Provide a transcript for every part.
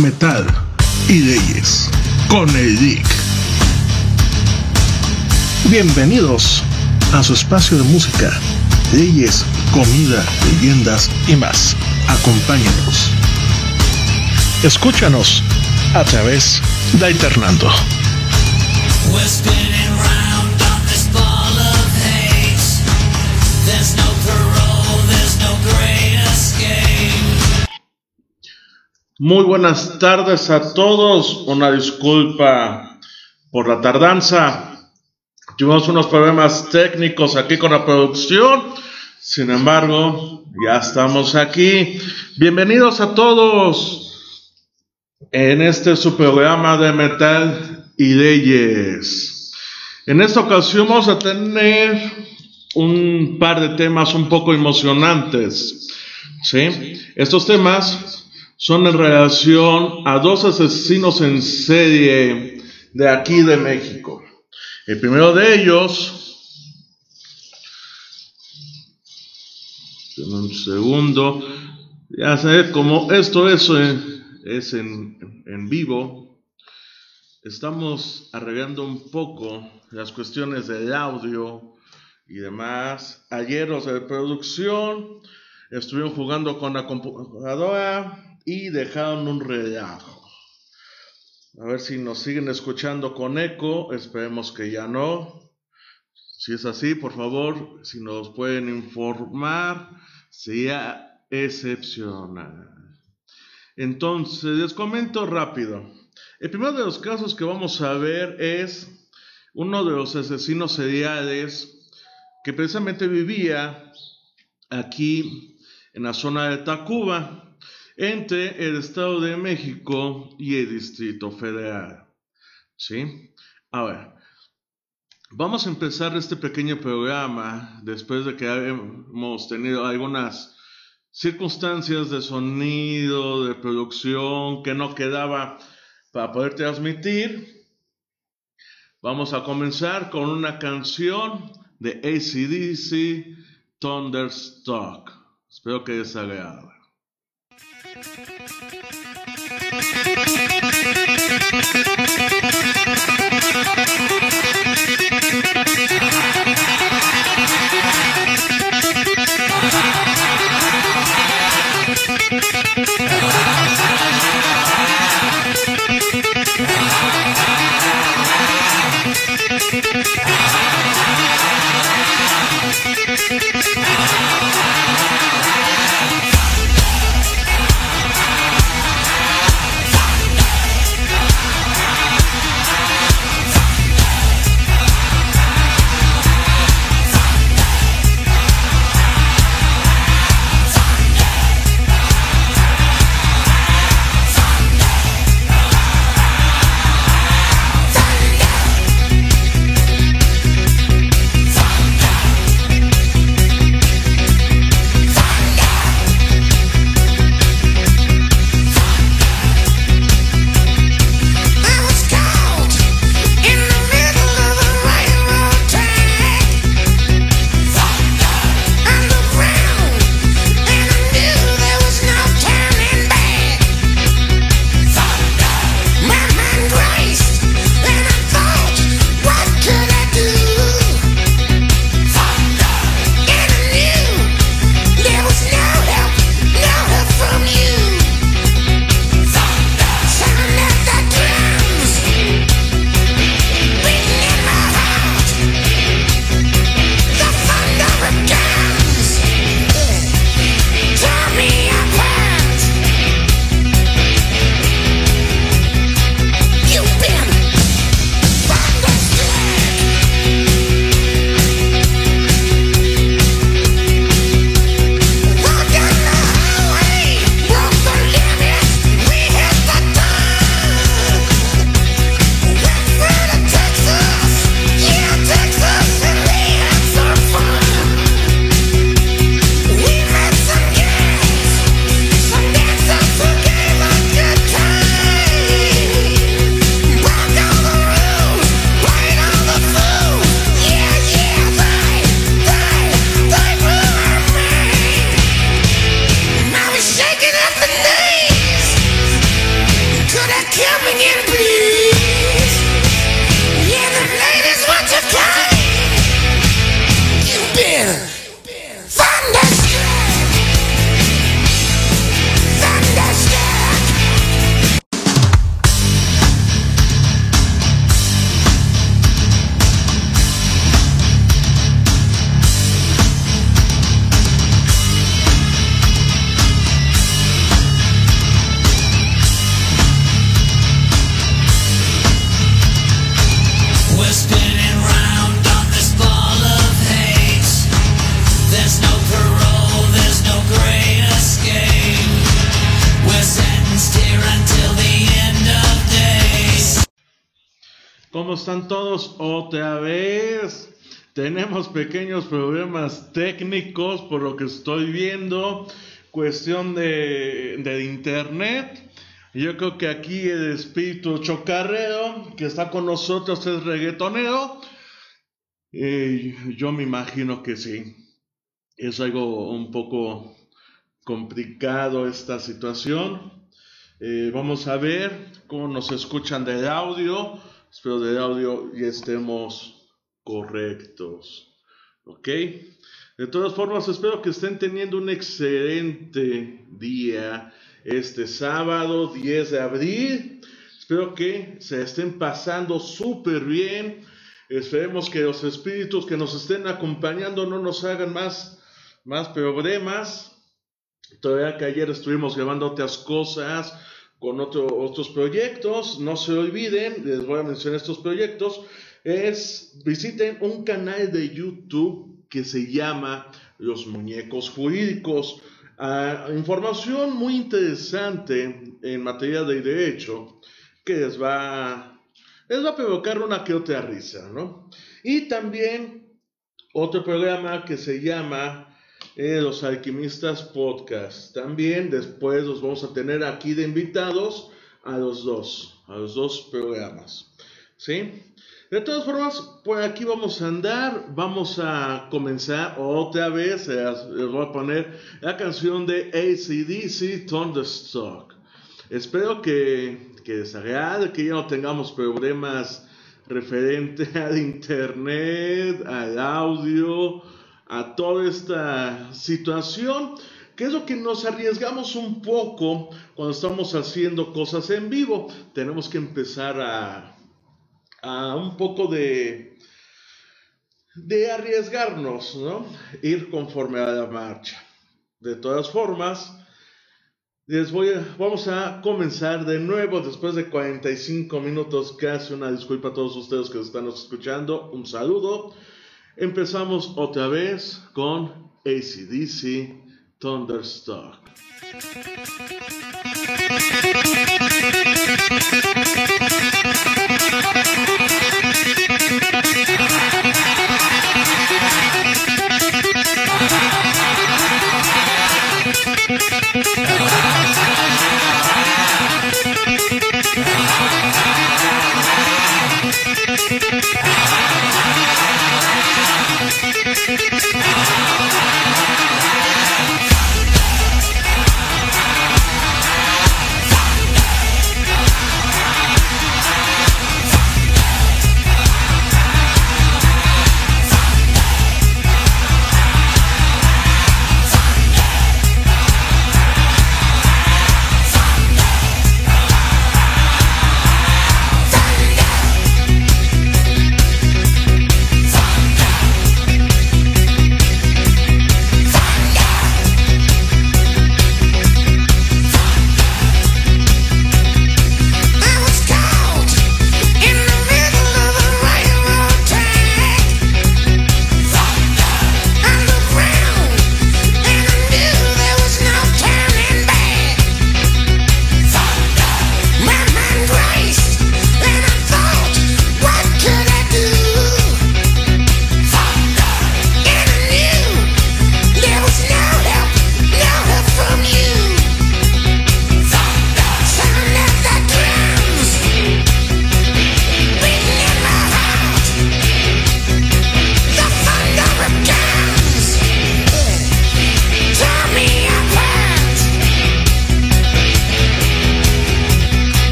Metal y leyes con el Dick. Bienvenidos a su espacio de música, leyes, comida, leyendas y más. Acompáñenos. Escúchanos a través de Alternando. Muy buenas tardes a todos. Una disculpa por la tardanza. Tuvimos unos problemas técnicos aquí con la producción. Sin embargo, ya estamos aquí. Bienvenidos a todos en este su programa de metal y leyes. En esta ocasión vamos a tener un par de temas un poco emocionantes. ¿sí? Estos temas son en relación a dos asesinos en serie de aquí de México. El primero de ellos, en un segundo, ya sé, como esto es, eh, es en, en vivo, estamos arreglando un poco las cuestiones del audio y demás. Ayer los de producción estuvieron jugando con la computadora y dejaron un relajo. A ver si nos siguen escuchando con eco. Esperemos que ya no. Si es así, por favor, si nos pueden informar, sería excepcional. Entonces, les comento rápido. El primero de los casos que vamos a ver es uno de los asesinos seriales que precisamente vivía aquí en la zona de Tacuba, entre el Estado de México y el Distrito Federal. ¿Sí? Ahora, vamos a empezar este pequeño programa después de que hemos tenido algunas circunstancias de sonido, de producción que no quedaba para poder transmitir. Vamos a comenzar con una canción de ACDC, Thunderstruck. Espero que les agrade. We're ¿Cómo están todos? Otra vez. Tenemos pequeños problemas técnicos por lo que estoy viendo. Cuestión de, de internet. Yo creo que aquí el espíritu chocarrero que está con nosotros es reggaetonero. Eh, yo me imagino que sí. Es algo un poco complicado esta situación. Eh, vamos a ver cómo nos escuchan del audio. Espero del audio y estemos correctos. ¿Ok? De todas formas, espero que estén teniendo un excelente día este sábado 10 de abril. Espero que se estén pasando súper bien. Esperemos que los espíritus que nos estén acompañando no nos hagan más, más problemas. Todavía que ayer estuvimos grabando otras cosas con otro- otros proyectos. No se olviden, les voy a mencionar estos proyectos. Es visiten un canal de YouTube que se llama Los Muñecos Jurídicos. Ah, información muy interesante en materia de derecho que les va, les va a provocar una que otra risa, ¿no? Y también otro programa que se llama eh, Los Alquimistas Podcast. También después los vamos a tener aquí de invitados a los dos, a los dos programas. ¿Sí? De todas formas, por aquí vamos a andar, vamos a comenzar otra vez, eh, les voy a poner la canción de ACDC Thunderstruck. Espero que, que les agrade, que ya no tengamos problemas referente al internet, al audio, a toda esta situación, que es lo que nos arriesgamos un poco cuando estamos haciendo cosas en vivo. Tenemos que empezar a, a un poco de, de arriesgarnos, ¿no? Ir conforme a la marcha. De todas formas, les voy vamos a comenzar de nuevo después de 45 minutos, casi una disculpa a todos ustedes que están escuchando, un saludo. Empezamos otra vez con ACDC Thunderstruck.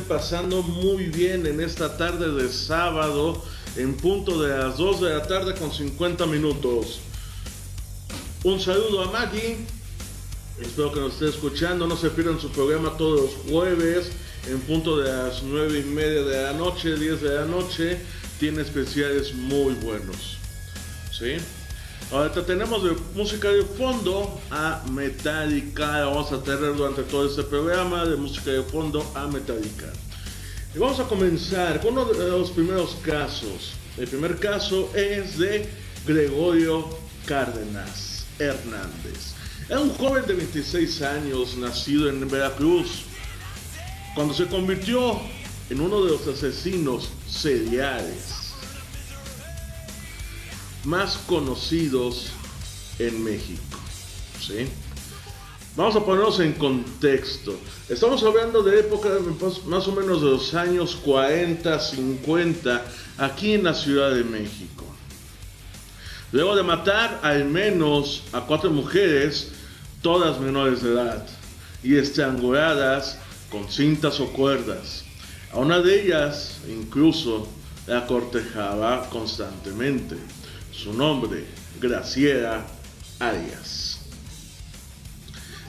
Pasando muy bien en esta tarde de sábado, en punto de las 2 de la tarde con 50 minutos. Un saludo a Maggie. Espero que nos esté escuchando. No se pierdan su programa todos los jueves en punto de las 9 y media de la noche, 10 de la noche. Tiene especiales muy buenos. ¿Sí? Ahorita tenemos de música de fondo a Metallica. Vamos a tener durante todo este programa de música de fondo a Metallica. Y vamos a comenzar con uno de los primeros casos. El primer caso es de Gregorio Cárdenas Hernández. Era un joven de 26 años nacido en Veracruz. Cuando se convirtió en uno de los asesinos seriales más conocidos en México. ¿sí? Vamos a ponernos en contexto. Estamos hablando de época pues, más o menos de los años 40, 50, aquí en la Ciudad de México. Luego de matar al menos a cuatro mujeres, todas menores de edad, y estranguladas con cintas o cuerdas. A una de ellas incluso la cortejaba constantemente. Su nombre, Graciela Arias.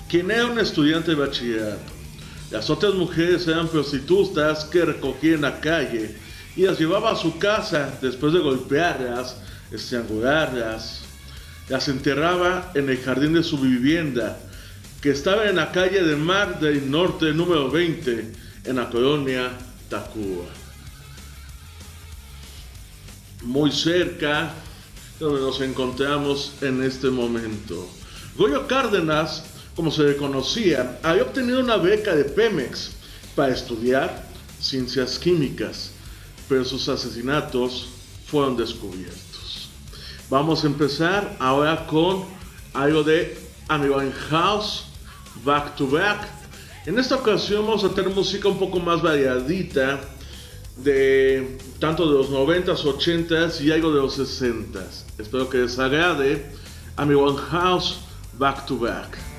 Quien era un estudiante de bachillerato. Las otras mujeres eran prostitutas que recogían la calle y las llevaba a su casa después de golpearlas, estrangularlas. Las enterraba en el jardín de su vivienda, que estaba en la calle de Mar del Norte número 20, en la colonia Tacuba. Muy cerca donde nos encontramos en este momento. Goyo Cárdenas, como se le conocía, había obtenido una beca de Pemex para estudiar ciencias químicas, pero sus asesinatos fueron descubiertos. Vamos a empezar ahora con algo de Amigo House, Back to Back. En esta ocasión vamos a tener música un poco más variadita, de tanto de los 90s, 80s y algo de los 60s. Espero que les agrade. Amigo House, Back to Back.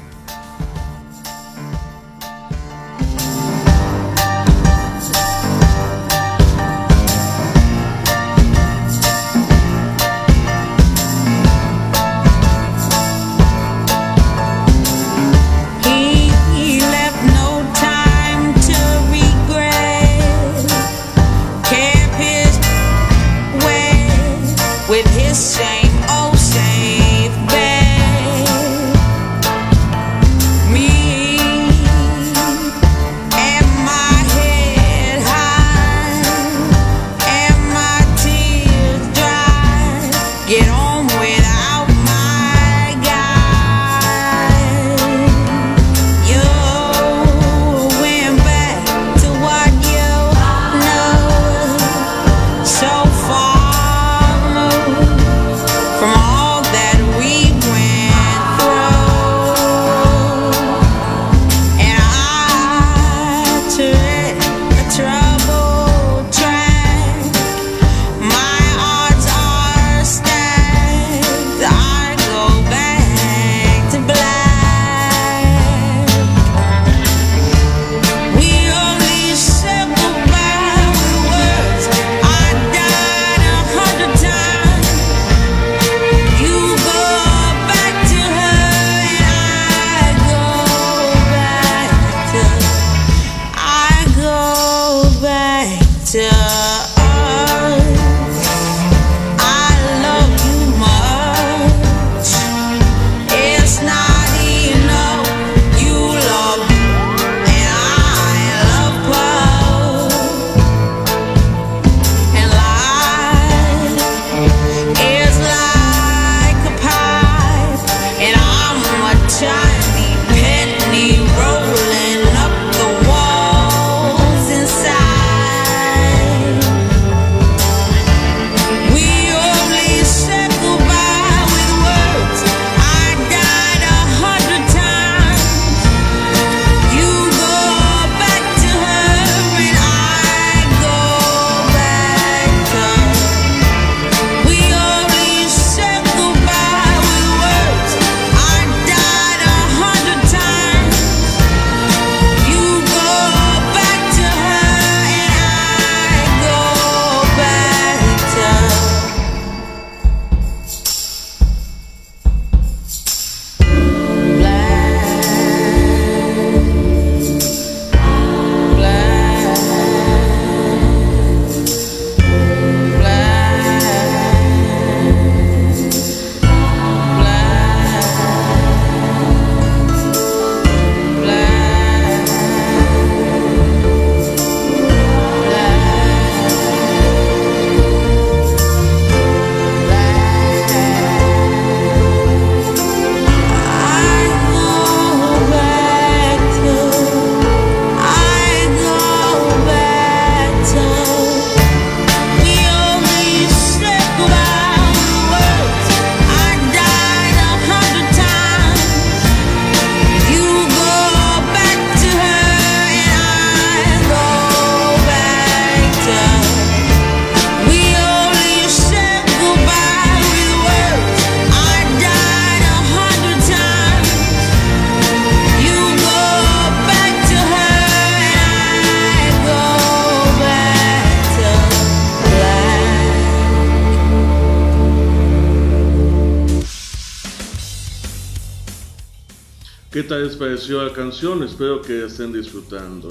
La canción, espero que estén disfrutando.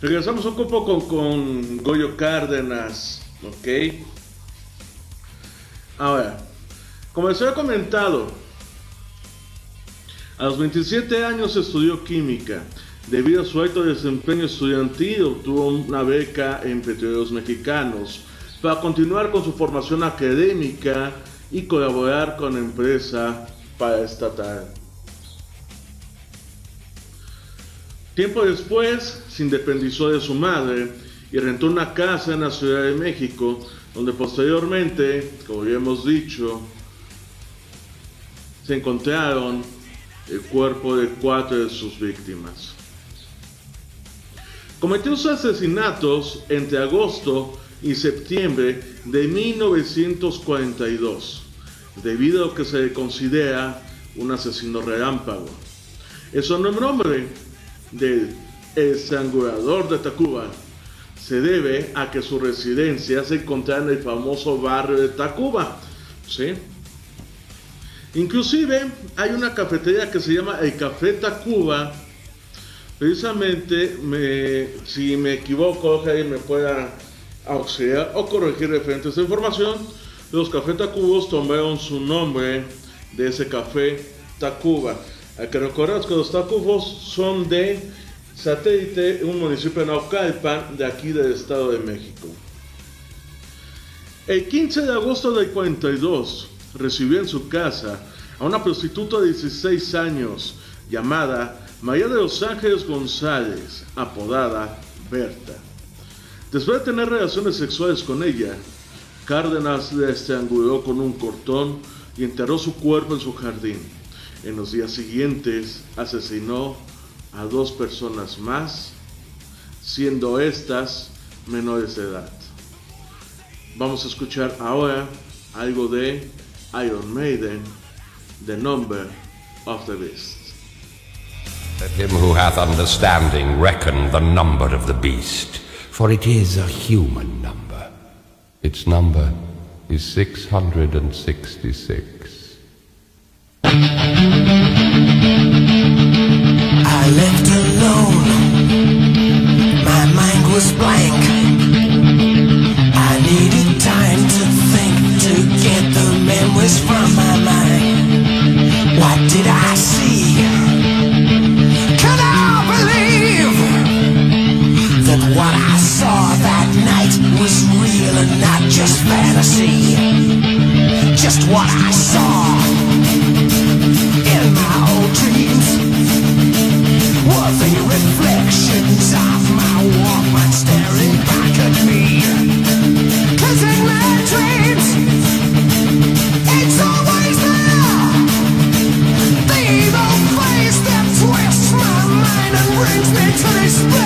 Regresamos un poco con Goyo Cárdenas, ¿ok? Ahora, como les había comentado, a los 27 años estudió química. Debido a su alto desempeño estudiantil, obtuvo una beca en Petróleos Mexicanos para continuar con su formación académica y colaborar con la empresa paraestatal. Tiempo después se independizó de su madre y rentó una casa en la Ciudad de México, donde posteriormente, como ya hemos dicho, se encontraron el cuerpo de cuatro de sus víctimas. Cometió sus asesinatos entre agosto y septiembre de 1942, debido a lo que se considera un asesino relámpago. El nombre del estrangulador de Tacuba se debe a que su residencia se encontraba en el famoso barrio de Tacuba. ¿sí? Inclusive hay una cafetería que se llama el Café Tacuba. Precisamente, me, si me equivoco, que me pueda auxiliar o corregir referente a información. Los Café Tacubos tomaron su nombre de ese café Tacuba. Que los Tacubos son de satélite, un municipio de Naucalpan, de aquí del Estado de México. El 15 de agosto del 42 recibió en su casa a una prostituta de 16 años llamada María de los Ángeles González, apodada Berta. Después de tener relaciones sexuales con ella, Cárdenas la estranguló con un cortón y enterró su cuerpo en su jardín. En los días siguientes asesinó a dos personas más, siendo estas menores de edad. Vamos a escuchar ahora algo de Iron Maiden, The Number of the Beast. Let him who hath understanding reckon the number of the beast, for it is a human number. Its number is 666. Just fantasy? Just what I saw me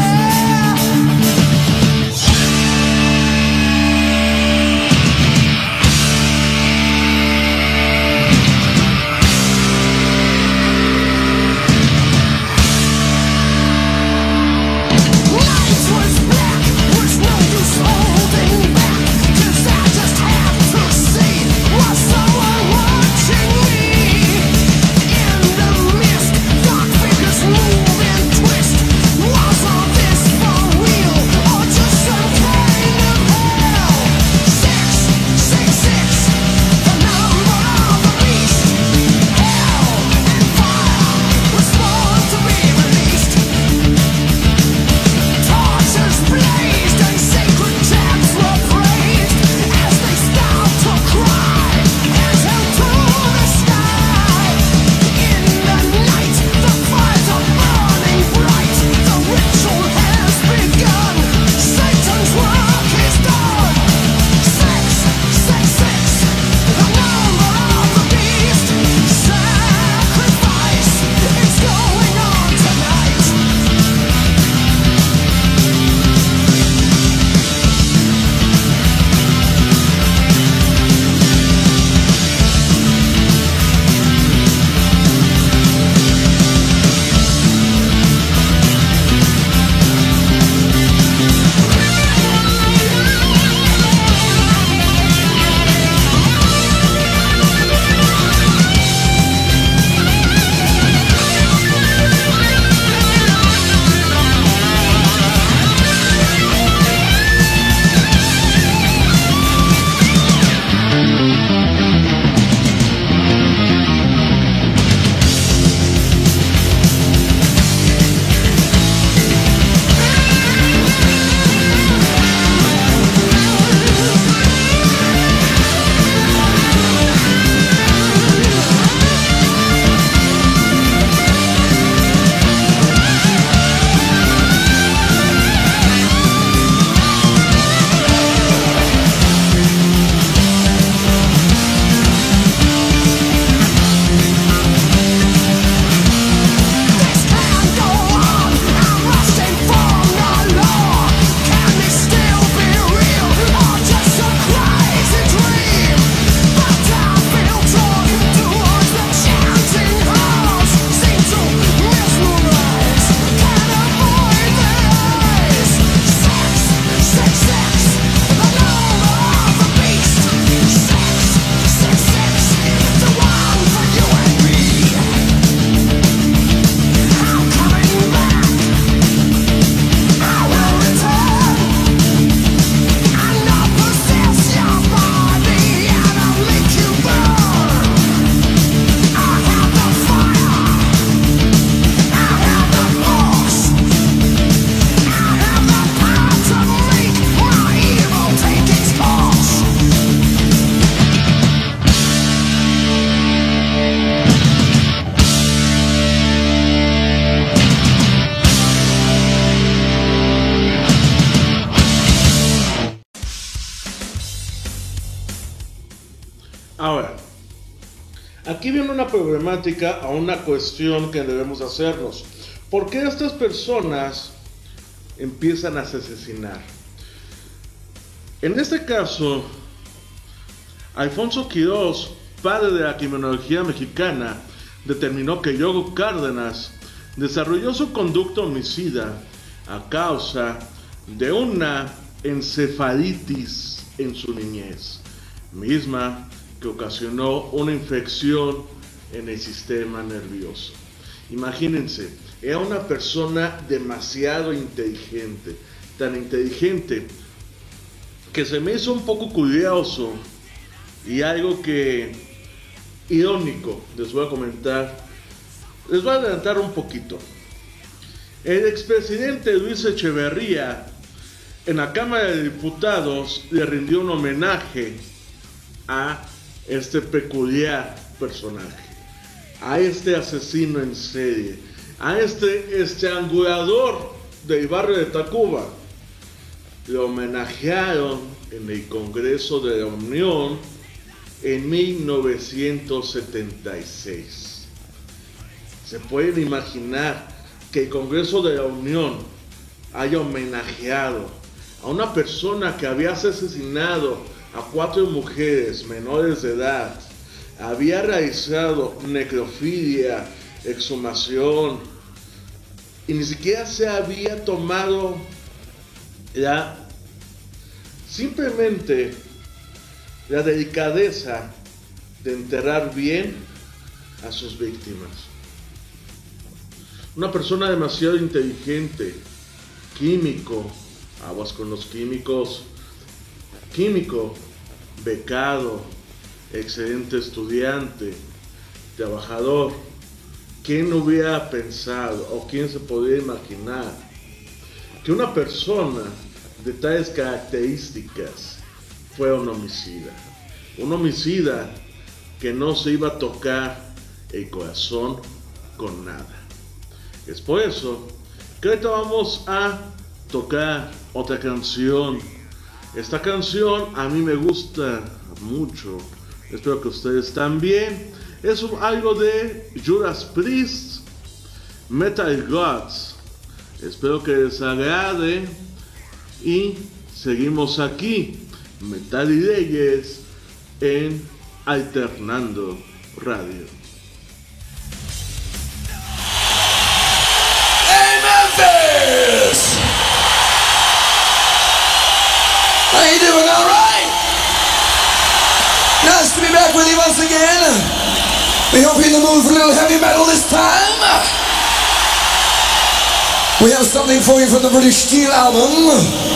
a una cuestión que debemos hacernos. ¿Por qué estas personas empiezan a asesinar? En este caso, Alfonso Quirós, padre de la criminología mexicana, determinó que Yogo Cárdenas desarrolló su conducta homicida a causa de una encefalitis en su niñez, misma que ocasionó una infección en el sistema nervioso. Imagínense, era una persona demasiado inteligente, tan inteligente que se me hizo un poco curioso y algo que irónico les voy a comentar. Les voy a adelantar un poquito. El expresidente Luis Echeverría en la Cámara de Diputados le rindió un homenaje a este peculiar personaje, a este asesino en serie, a este estrangulador del barrio de Tacuba. Lo homenajearon en el Congreso de la Unión en 1976. Se pueden imaginar que el Congreso de la Unión haya homenajeado a una persona que había asesinado a cuatro mujeres menores de edad, había realizado necrofilia, exhumación, y ni siquiera se había tomado ya simplemente la delicadeza de enterrar bien a sus víctimas. Una persona demasiado inteligente, químico, aguas con los químicos, químico, becado, excelente estudiante, trabajador. ¿Quién hubiera pensado o quién se podría imaginar que una persona de tales características fue un homicida? Un homicida que no se iba a tocar el corazón con nada. Es por eso que ahorita vamos a tocar otra canción. Esta canción a mí me gusta mucho. Espero que ustedes también. Es un- algo de Judas Priest, Metal Gods. Espero que les agrade. Y seguimos aquí, Metal y Leyes, en Alternando Radio. Hey? Nice to be back with you once again. We hope you're in the mood for a little heavy metal this time. We have something for you from the British Steel album.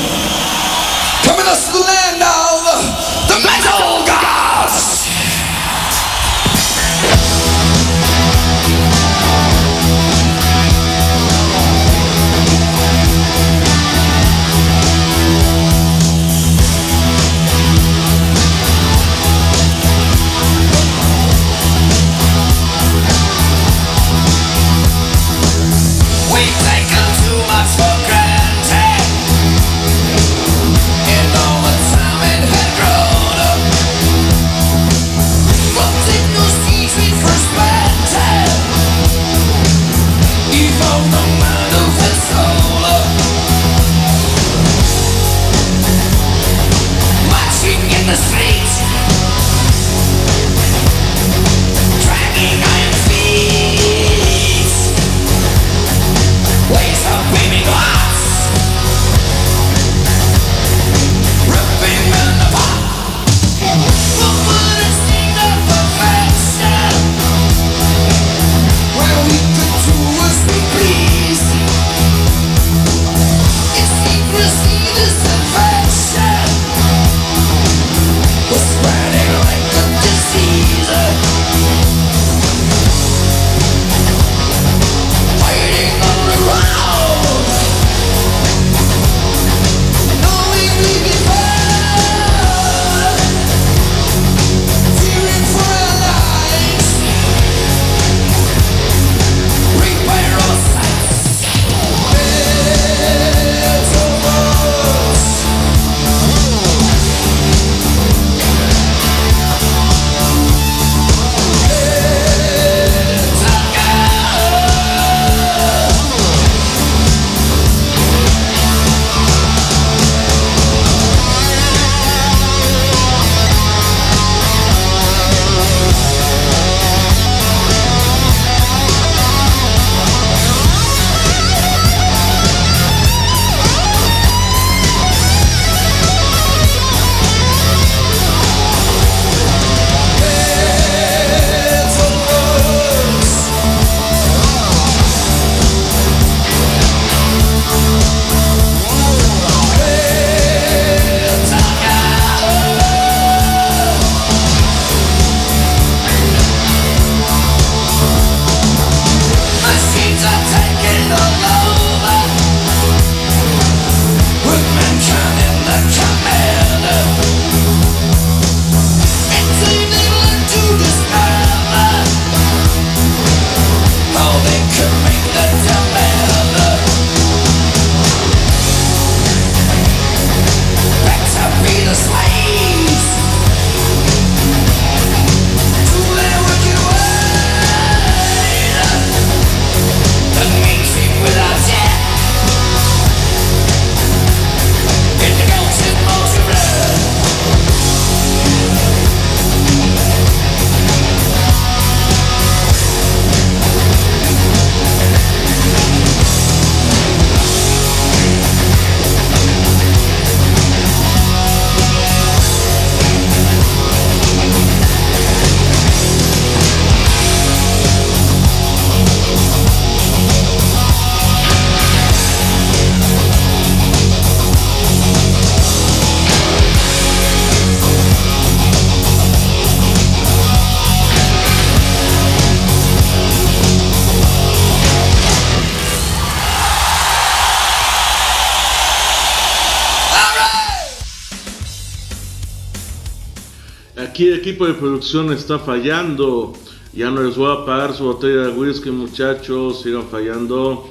Producción está fallando. Ya no les voy a pagar su botella de whisky, muchachos. Sigan fallando.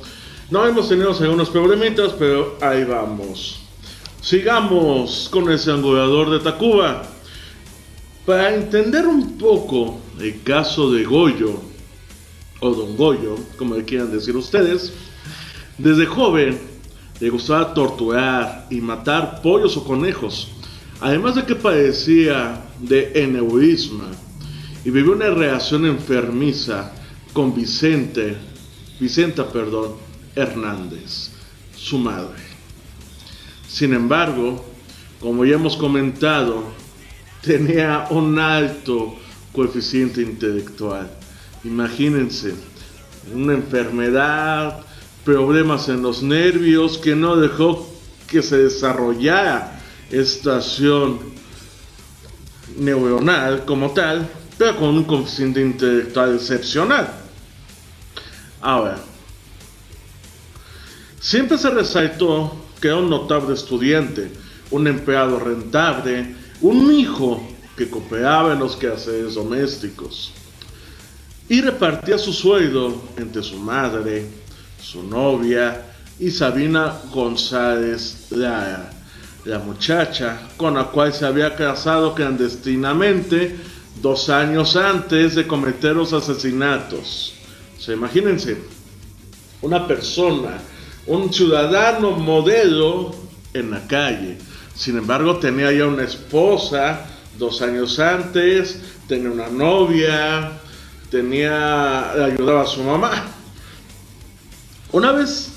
No hemos tenido algunos problemitas, pero ahí vamos. Sigamos con ese angulador de Tacuba. Para entender un poco el caso de Goyo, o Don Goyo, como quieran decir ustedes, desde joven le gustaba torturar y matar pollos o conejos, además de que padecía de eneurisma y vivió una relación enfermiza con Vicente, Vicenta, perdón, Hernández, su madre. Sin embargo, como ya hemos comentado, tenía un alto coeficiente intelectual. Imagínense, una enfermedad, problemas en los nervios que no dejó que se desarrollara estación neuronal como tal, pero con un coeficiente intelectual excepcional. Ahora, siempre se resaltó que era un notable estudiante, un empleado rentable, un hijo que cooperaba en los quehaceres domésticos y repartía su sueldo entre su madre, su novia y Sabina González Lara, la muchacha con la cual se había casado clandestinamente dos años antes de cometer los asesinatos. O sea, imagínense, una persona, un ciudadano modelo en la calle. Sin embargo, tenía ya una esposa dos años antes, tenía una novia, tenía, ayudaba a su mamá. Una vez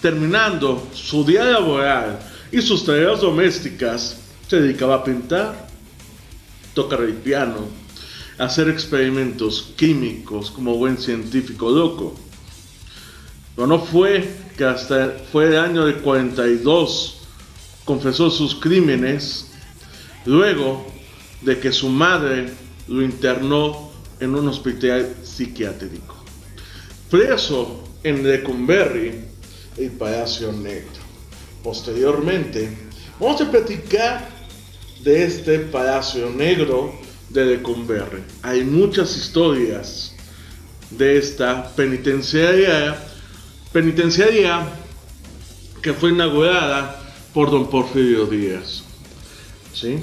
terminando su día laboral y sus tareas domésticas, se dedicaba a pintar, tocar el piano, hacer experimentos químicos como buen científico loco. Pero no fue que hasta fue el año de 42 confesó sus crímenes, luego de que su madre lo internó en un hospital psiquiátrico. Preso en Lecumberri, el Palacio Negro. Posteriormente, vamos a platicar de este Palacio Negro de Lecumberri. Hay muchas historias de esta penitenciaria, penitenciaria que fue inaugurada por don Porfirio Díaz. ¿Sí?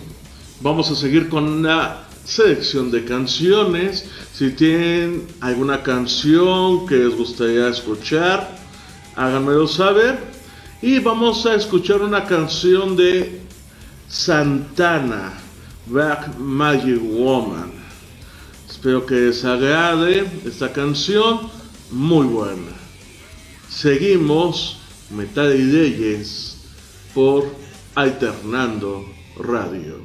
Vamos a seguir con una selección de canciones. Si tienen alguna canción que les gustaría escuchar, háganmelo saber. Y vamos a escuchar una canción de Santana, Black Magic Woman. Espero que les agrade esta canción, muy buena. Seguimos Metal y Leyes por Alternando Radio.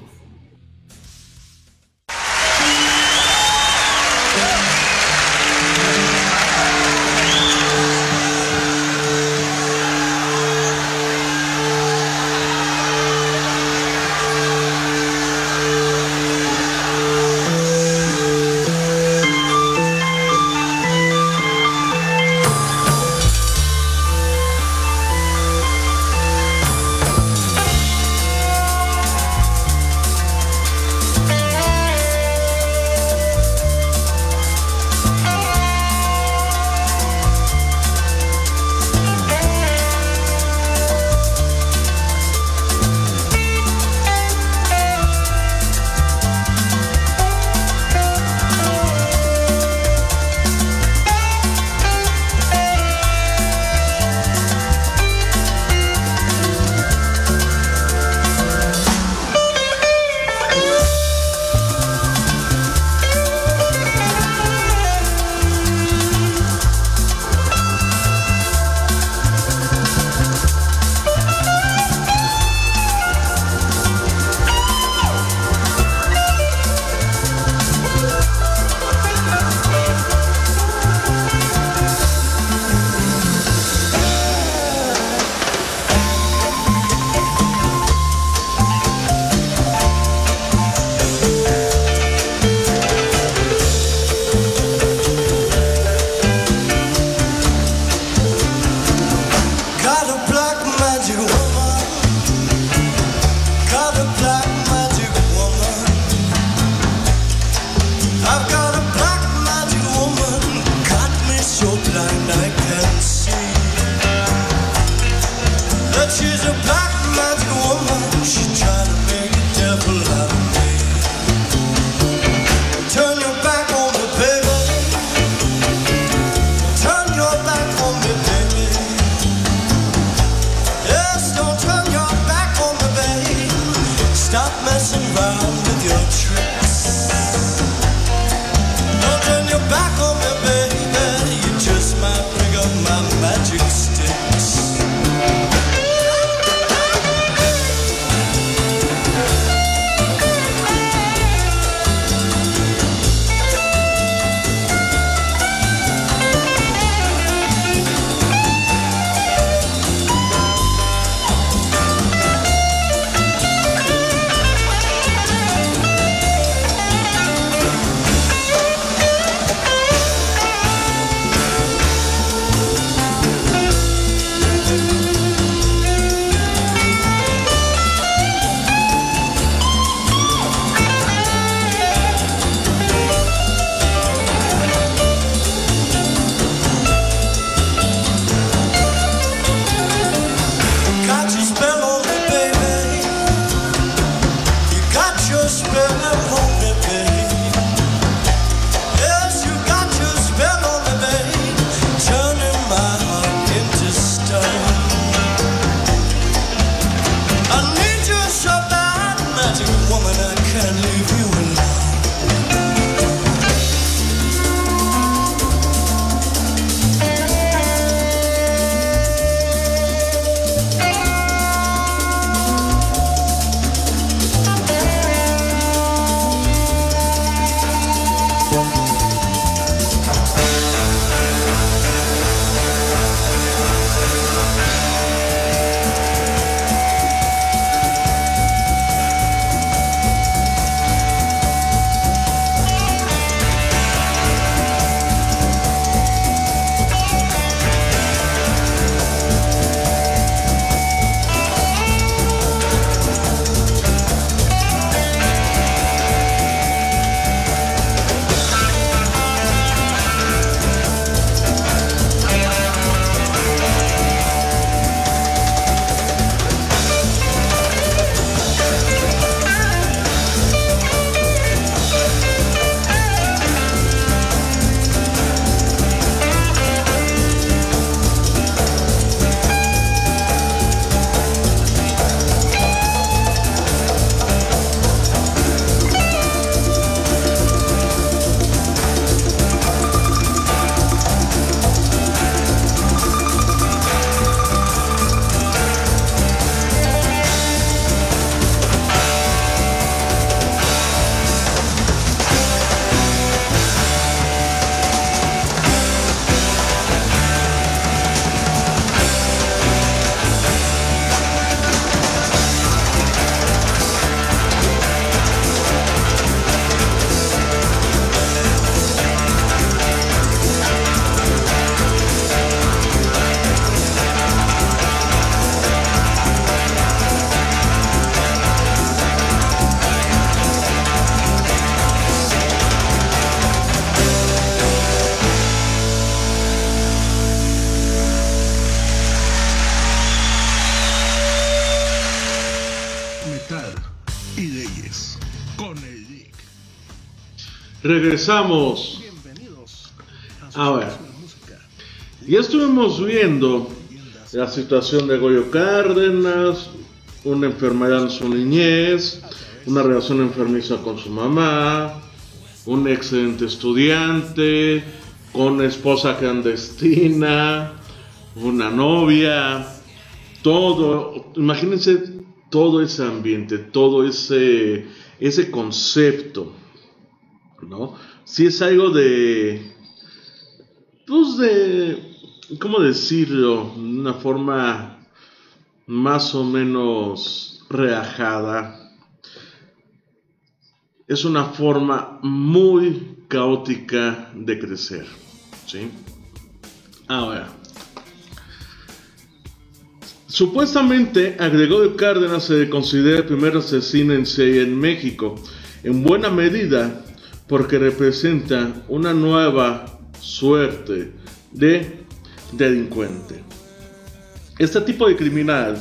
Regresamos. A ver. Ya estuvimos viendo la situación de Goyo Cárdenas, una enfermedad en su niñez, una relación enfermiza con su mamá, un excelente estudiante, con esposa clandestina, una novia, todo, imagínense todo ese ambiente, todo ese, ese concepto, ¿no? Si es algo de, pues de, ¿cómo decirlo? De una forma más o menos relajada. Es una forma muy caótica de crecer, ¿sí? Ahora, Supuestamente, agregó de Cárdenas se le considera el primer asesino en serie en México, en buena medida porque representa una nueva suerte de delincuente. Este tipo de criminal,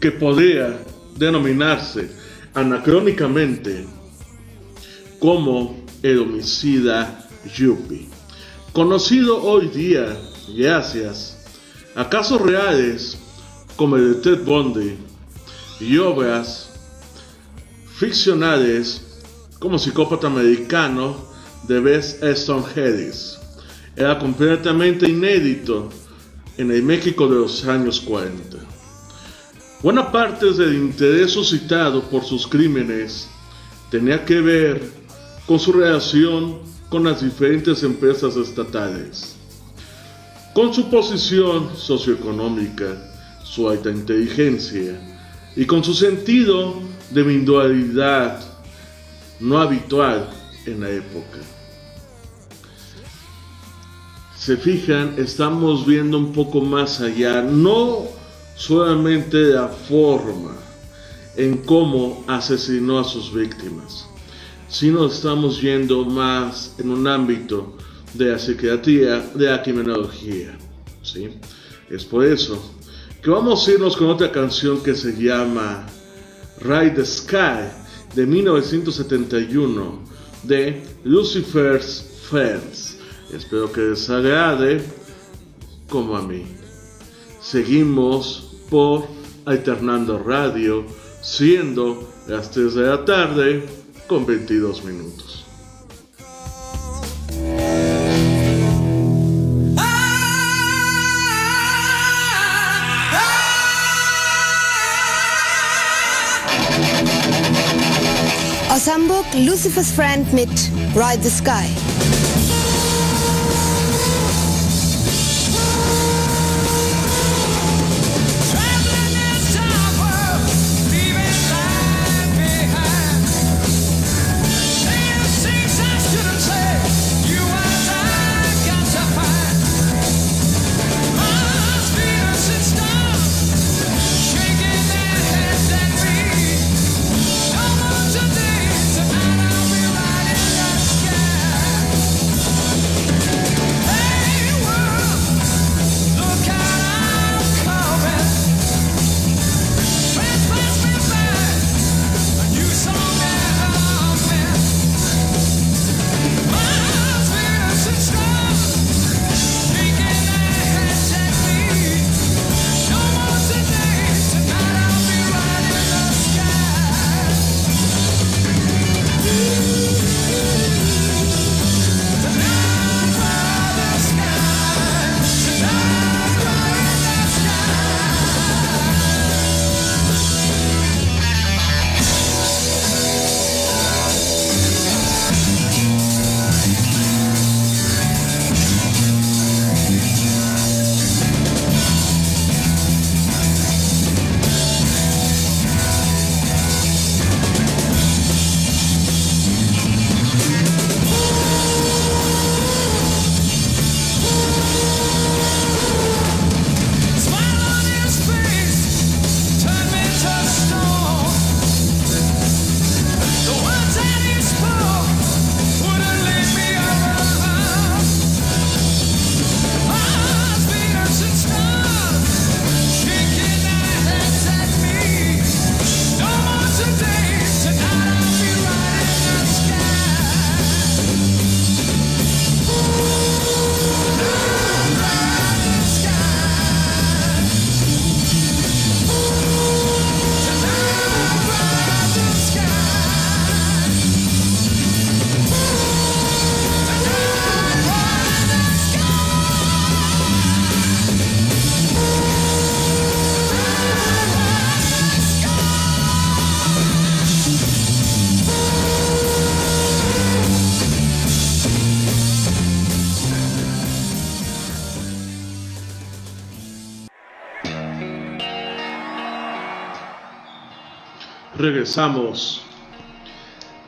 que podría denominarse anacrónicamente como el homicida Yuppie, conocido hoy día gracias a casos reales como el de Ted Bundy y obras ficcionales como Psicópata Americano de Bess Eston Hedis. Era completamente inédito en el México de los años 40. Buena parte del interés suscitado por sus crímenes tenía que ver con su relación con las diferentes empresas estatales. Con su posición socioeconómica, su alta inteligencia y con su sentido de individualidad no habitual en la época. Se fijan, estamos viendo un poco más allá, no solamente la forma en cómo asesinó a sus víctimas, sino estamos yendo más en un ámbito de la psiquiatría, de la criminología. ¿sí? Es por eso que vamos a irnos con otra canción que se llama Ride the Sky de 1971 de Lucifer's Friends. Espero que les agrade como a mí. Seguimos por Alternando Radio, siendo las 3 de la tarde con 22 minutos. Lucifer's Friend mit Ride the Sky. Regresamos.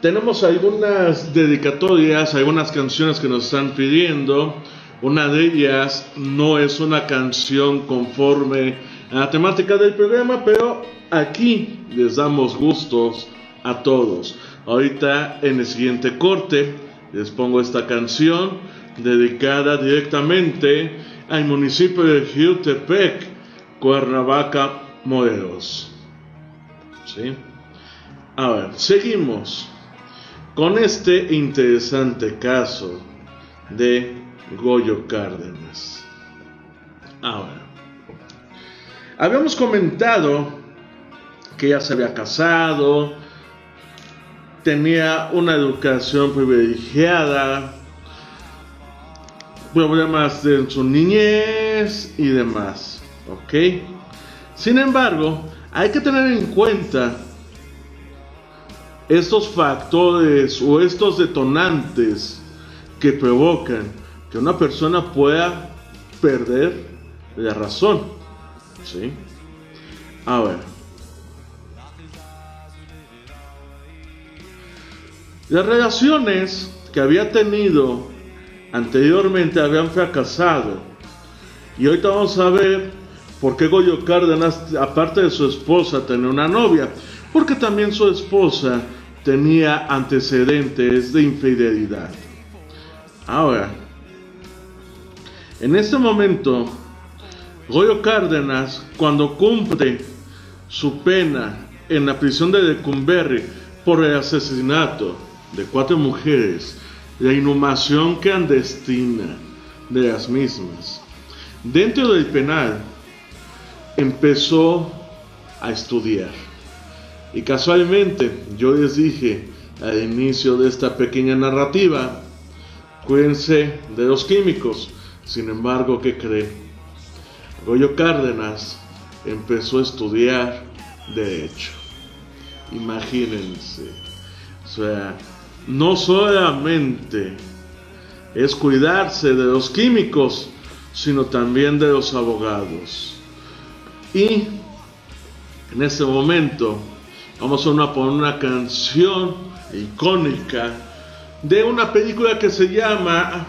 Tenemos algunas dedicatorias, algunas canciones que nos están pidiendo. Una de ellas no es una canción conforme a la temática del programa, pero aquí les damos gustos a todos. Ahorita en el siguiente corte les pongo esta canción dedicada directamente al municipio de Jutepec, Cuernavaca, Morelos. ¿Sí? A ver, seguimos con este interesante caso de Goyo Cárdenas. Ahora, habíamos comentado que ya se había casado, tenía una educación privilegiada, problemas de su niñez y demás, ¿ok? Sin embargo, hay que tener en cuenta estos factores o estos detonantes que provocan que una persona pueda perder la razón. ¿Sí? A ver. Las relaciones que había tenido anteriormente habían fracasado. Y ahorita vamos a ver por qué Goyo Cárdenas, aparte de su esposa, tenía una novia. Porque también su esposa tenía antecedentes de infidelidad. Ahora, en este momento, Goyo Cárdenas, cuando cumple su pena en la prisión de Lecumberri por el asesinato de cuatro mujeres, la inhumación clandestina de las mismas, dentro del penal empezó a estudiar. Y casualmente yo les dije al inicio de esta pequeña narrativa, cuídense de los químicos. Sin embargo, ¿qué cree? Goyo Cárdenas empezó a estudiar Derecho. Imagínense. O sea, no solamente es cuidarse de los químicos, sino también de los abogados. Y en este momento vamos a una, poner una canción icónica de una película que se llama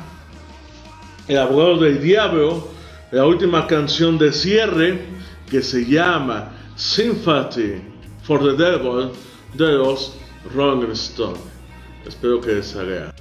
El abogado del diablo, la última canción de cierre que se llama Sympathy for the Devil de los Rolling Stones. Espero que les agrade.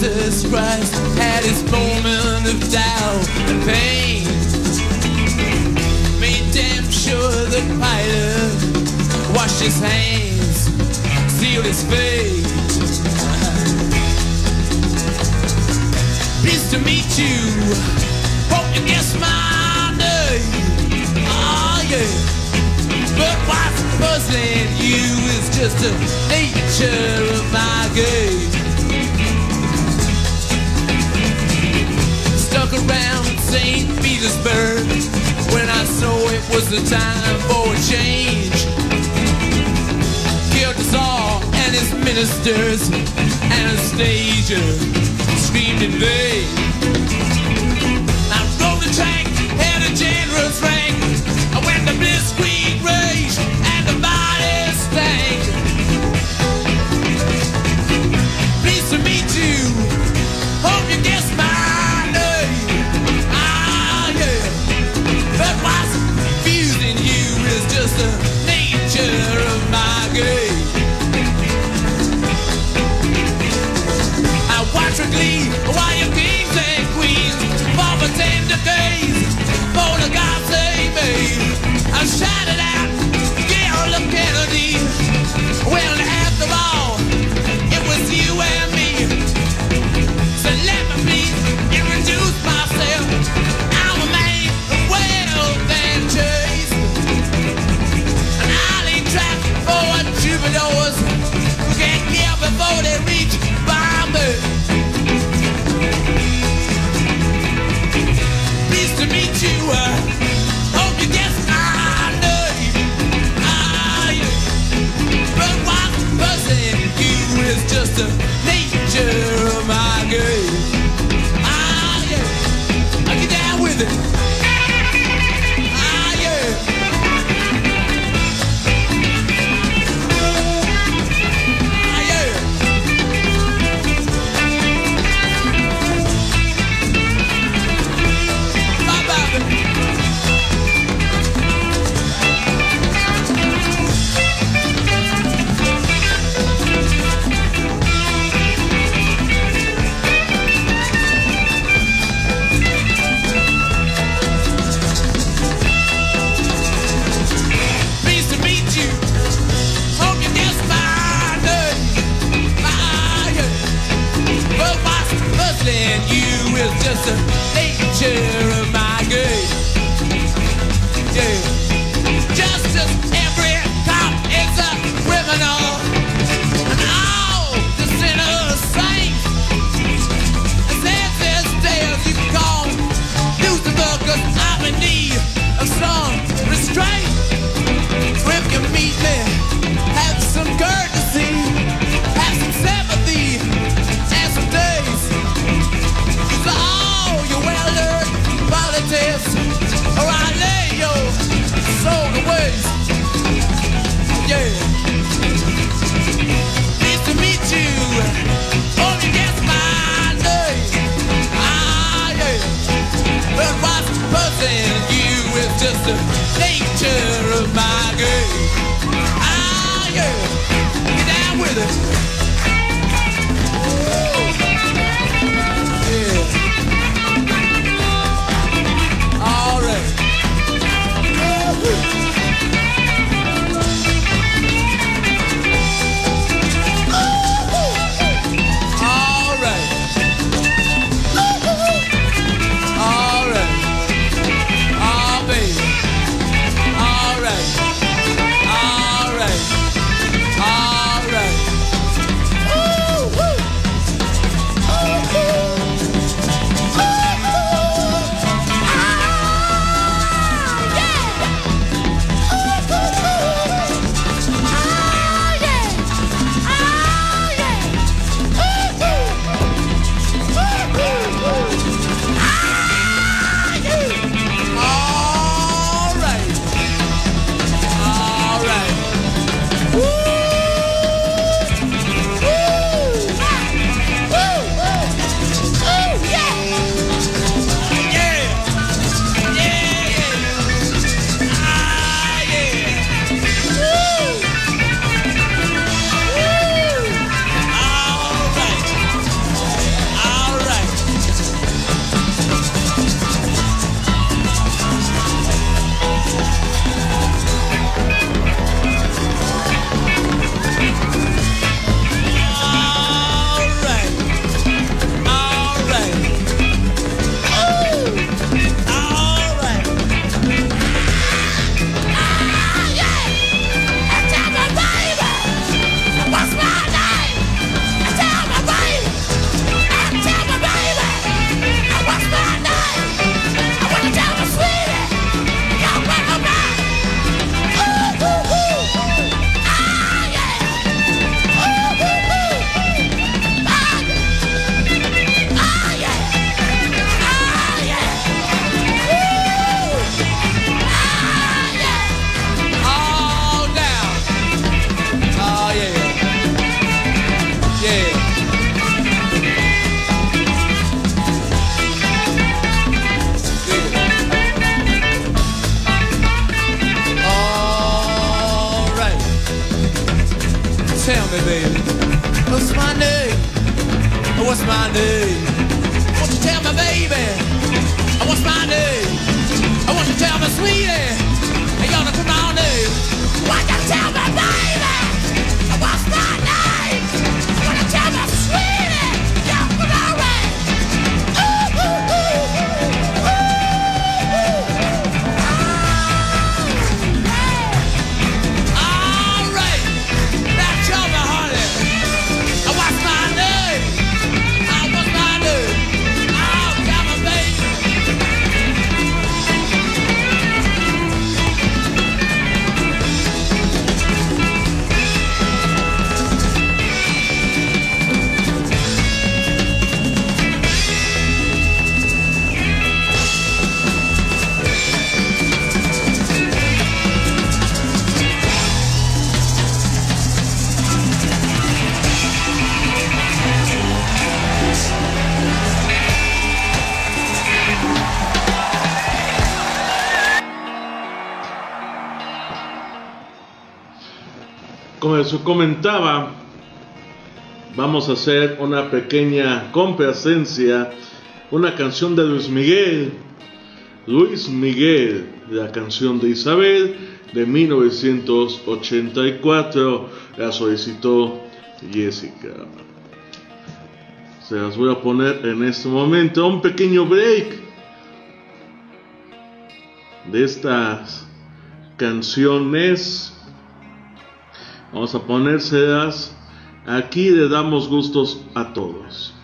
Jesus Christ had his moment of doubt and pain. Made damn sure that Pilate washed his hands, sealed his fate. Pleased to meet you. Hope you guess my name. Oh yeah. But what's puzzling you is just the nature of my game. Stuck around St. Petersburg when I saw it was the time for a change. Killed us all and his ministers. Anastasia screamed in vain. I rode the tank, and days, for the God save me. comentaba, vamos a hacer una pequeña complacencia, una canción de Luis Miguel, Luis Miguel, la canción de Isabel de 1984, la solicitó Jessica. Se las voy a poner en este momento, un pequeño break de estas canciones Vamos a poner sedas. Aquí le damos gustos a todos.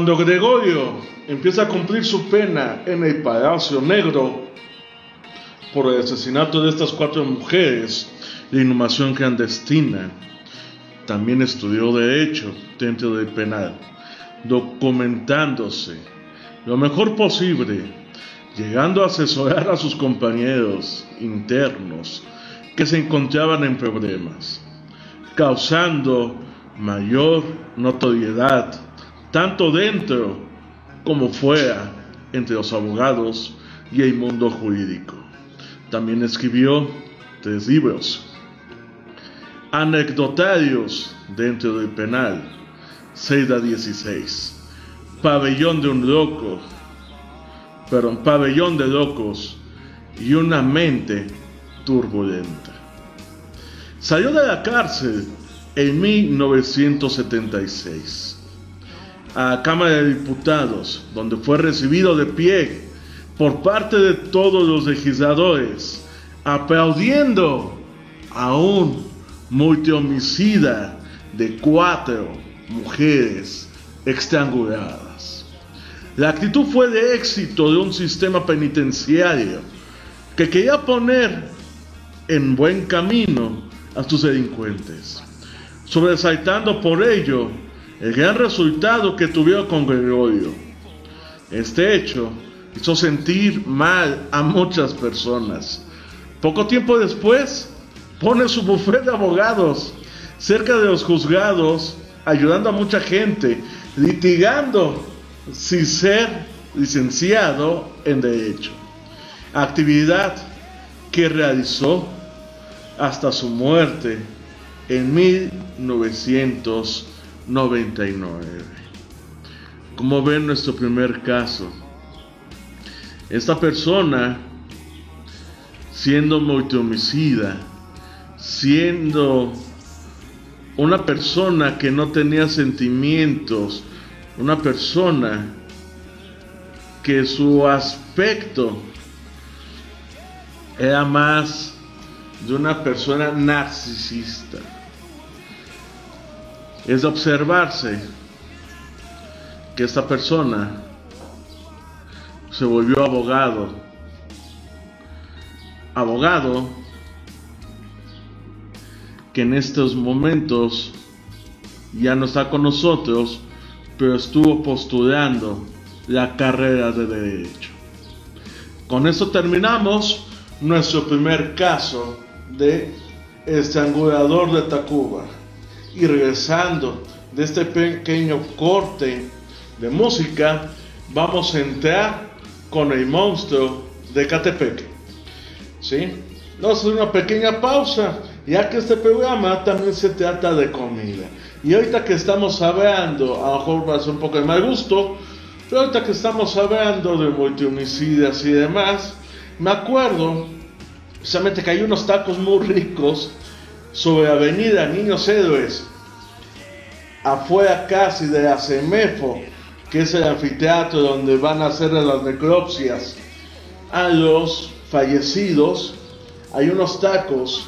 Cuando Gregorio empieza a cumplir su pena en el Palacio Negro por el asesinato de estas cuatro mujeres de inhumación clandestina, también estudió Derecho dentro del penal, documentándose lo mejor posible, llegando a asesorar a sus compañeros internos que se encontraban en problemas causando mayor notoriedad tanto dentro como fuera entre los abogados y el mundo jurídico. También escribió tres libros anecdotarios dentro del penal, 6 a 16, Pabellón de un loco, perdón, Pabellón de locos y una mente turbulenta. Salió de la cárcel en 1976 a la Cámara de Diputados, donde fue recibido de pie por parte de todos los legisladores, aplaudiendo a un multihomicida de cuatro mujeres estranguladas. La actitud fue de éxito de un sistema penitenciario que quería poner en buen camino a sus delincuentes, sobresaltando por ello el gran resultado que tuvieron con Gregorio. Este hecho hizo sentir mal a muchas personas. Poco tiempo después, pone su bufete de abogados cerca de los juzgados, ayudando a mucha gente, litigando sin ser licenciado en Derecho. Actividad que realizó hasta su muerte en 1999. Como ven nuestro primer caso, esta persona siendo multihomicida, siendo una persona que no tenía sentimientos, una persona que su aspecto era más de una persona narcisista. Es observarse que esta persona se volvió abogado abogado que en estos momentos ya no está con nosotros, pero estuvo postulando la carrera de derecho. Con esto terminamos nuestro primer caso de estrangulador de Tacuba. Y regresando de este pequeño corte de música, vamos a entrar con el monstruo de Catepec. ¿Sí? Vamos a hacer una pequeña pausa, ya que este programa también se trata de comida. Y ahorita que estamos hablando, a lo mejor va a ser un poco de mal gusto, pero ahorita que estamos hablando de multihomicidas y demás, me acuerdo precisamente que hay unos tacos muy ricos sobre Avenida Niños Héroes, afuera casi de la CEMEFO, que es el anfiteatro donde van a hacer las necropsias a los fallecidos. Hay unos tacos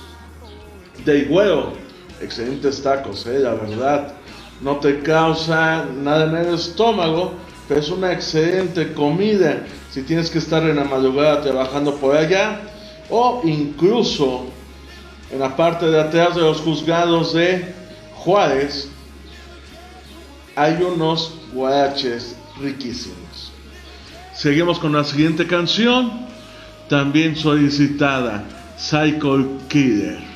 de huevo, excelentes tacos, eh, la verdad. No te causa nada en el estómago, pero es una excelente comida si tienes que estar en la madrugada trabajando por allá o incluso en la parte de atrás de los juzgados de Juárez hay unos guaraches riquísimos. Seguimos con la siguiente canción, también solicitada, Cycle Killer.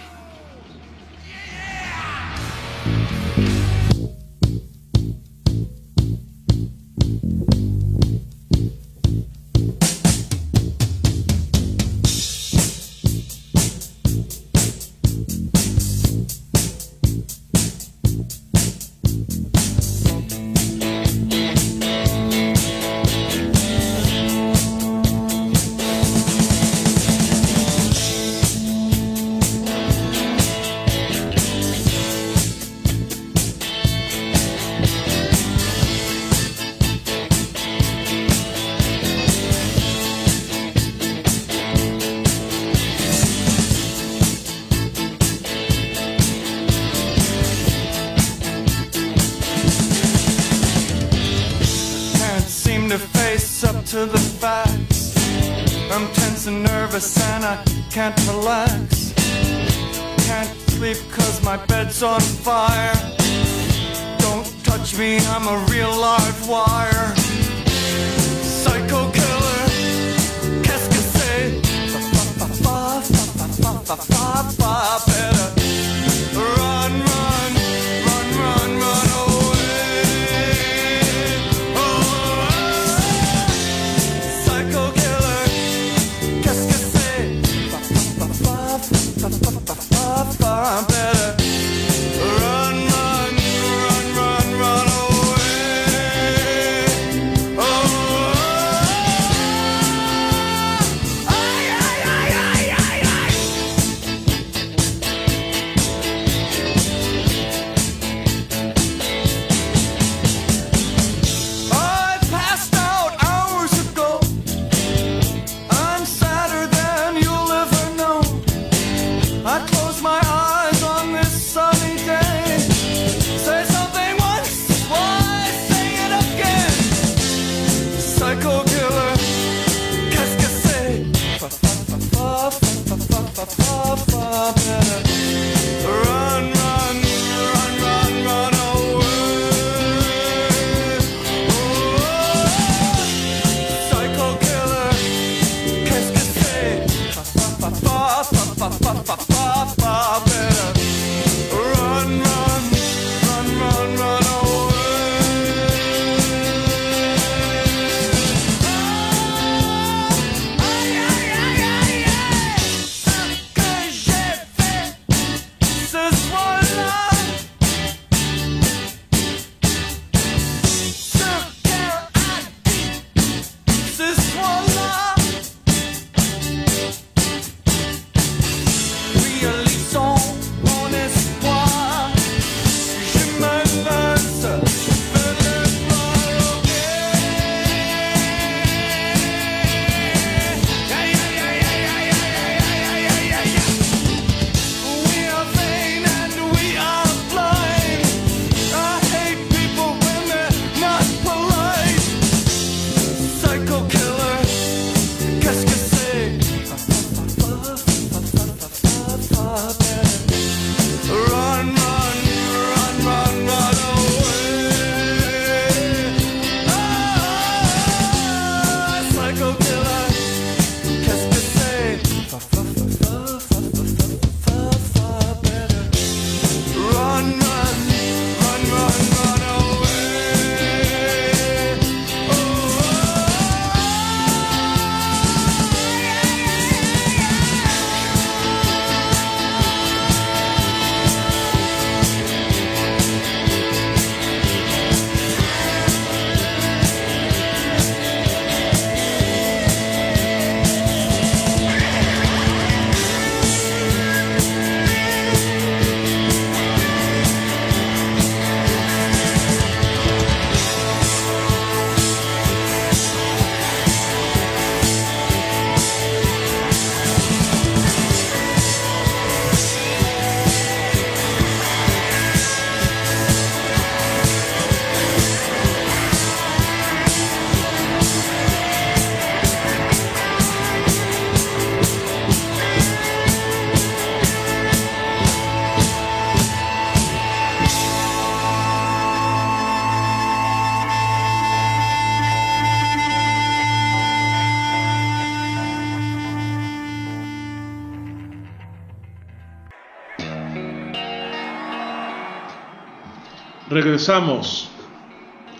Regresamos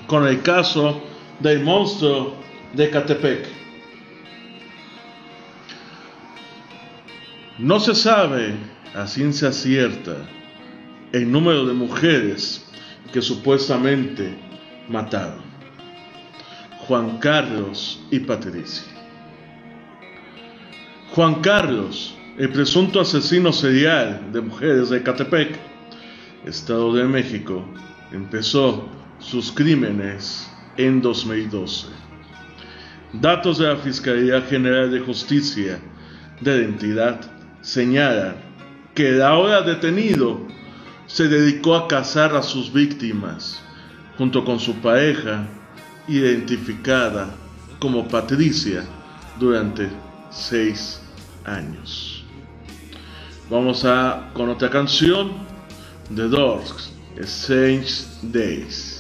con el caso del monstruo de Catepec. No se sabe a ciencia cierta el número de mujeres que supuestamente mataron. Juan Carlos y Patricia. Juan Carlos, el presunto asesino serial de mujeres de Catepec, Estado de México, empezó sus crímenes en 2012. Datos de la Fiscalía General de Justicia de la entidad señalan que el ahora detenido se dedicó a cazar a sus víctimas junto con su pareja identificada como Patricia durante seis años. Vamos a con otra canción de Dorks 6, 10.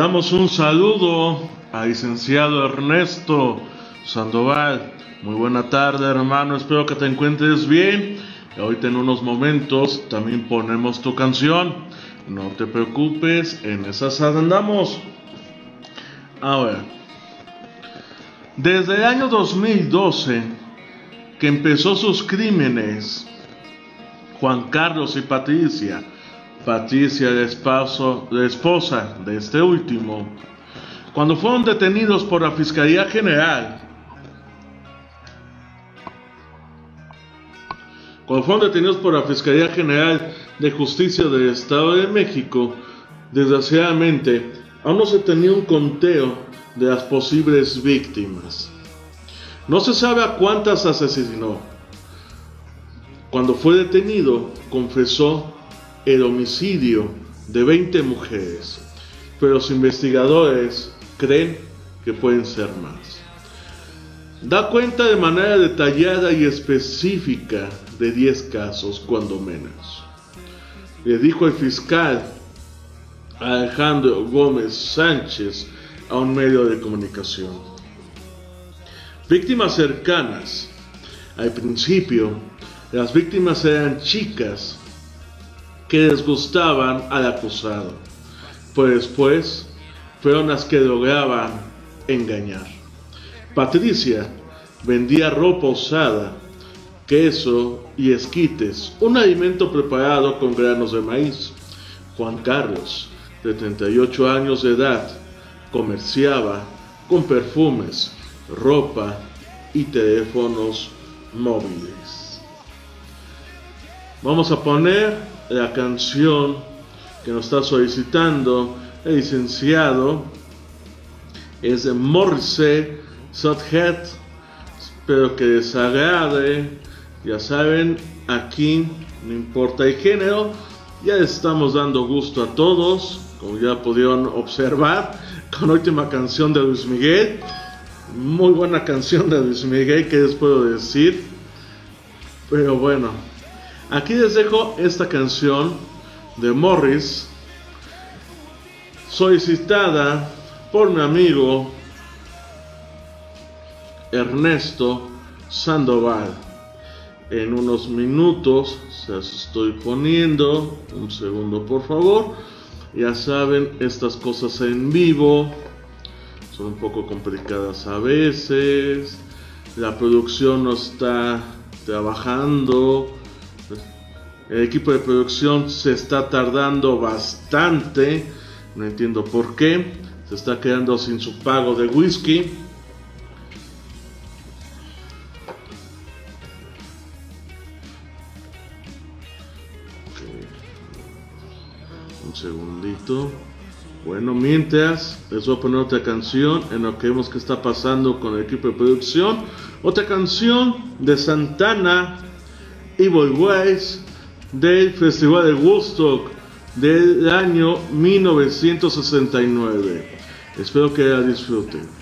Damos un saludo al licenciado Ernesto Sandoval. Muy buena tarde, hermano. Espero que te encuentres bien. Ahorita en unos momentos también ponemos tu canción. No te preocupes, en esas andamos. Ahora, desde el año 2012 que empezó sus crímenes, Juan Carlos y Patricia, Patricia, esposo- la esposa de este último, cuando fueron detenidos por la Fiscalía General, cuando fueron detenidos por la Fiscalía General de Justicia del Estado de México, desgraciadamente aún no se tenía un conteo de las posibles víctimas. No se sabe a cuántas asesinó. Cuando fue detenido, confesó el homicidio de 20 mujeres, pero los investigadores creen que pueden ser más. Da cuenta de manera detallada y específica de 10 casos, cuando menos. Le dijo el fiscal Alejandro Gómez Sánchez a un medio de comunicación. Víctimas cercanas. Al principio, las víctimas eran chicas que les gustaban al acusado, pues después fueron las que lograban engañar. Patricia vendía ropa usada, queso y esquites, un alimento preparado con granos de maíz. Juan Carlos, de 38 años de edad, comerciaba con perfumes, ropa y teléfonos móviles. Vamos a poner la canción que nos está solicitando el licenciado. Es de Morrissey Sothead. Espero que les agrade. Ya saben, aquí no importa el género. Ya estamos dando gusto a todos. Como ya pudieron observar, con la última canción de Luis Miguel. Muy buena canción de Luis Miguel, que les puedo decir. Pero bueno, aquí les dejo esta canción de Morris, solicitada por mi amigo Ernesto Sandoval. En unos minutos se las estoy poniendo. Un segundo, por favor. Ya saben, estas cosas en vivo son un poco complicadas a veces. La producción no está trabajando. El equipo de producción se está tardando bastante. No entiendo por qué. Se está quedando sin su pago de whisky. Un segundito. Bueno, mientras les voy a poner otra canción en lo que vemos que está pasando con el equipo de producción. Otra canción de Santana, Evil Ways, del Festival de Woodstock del año 1969. Espero que la disfruten.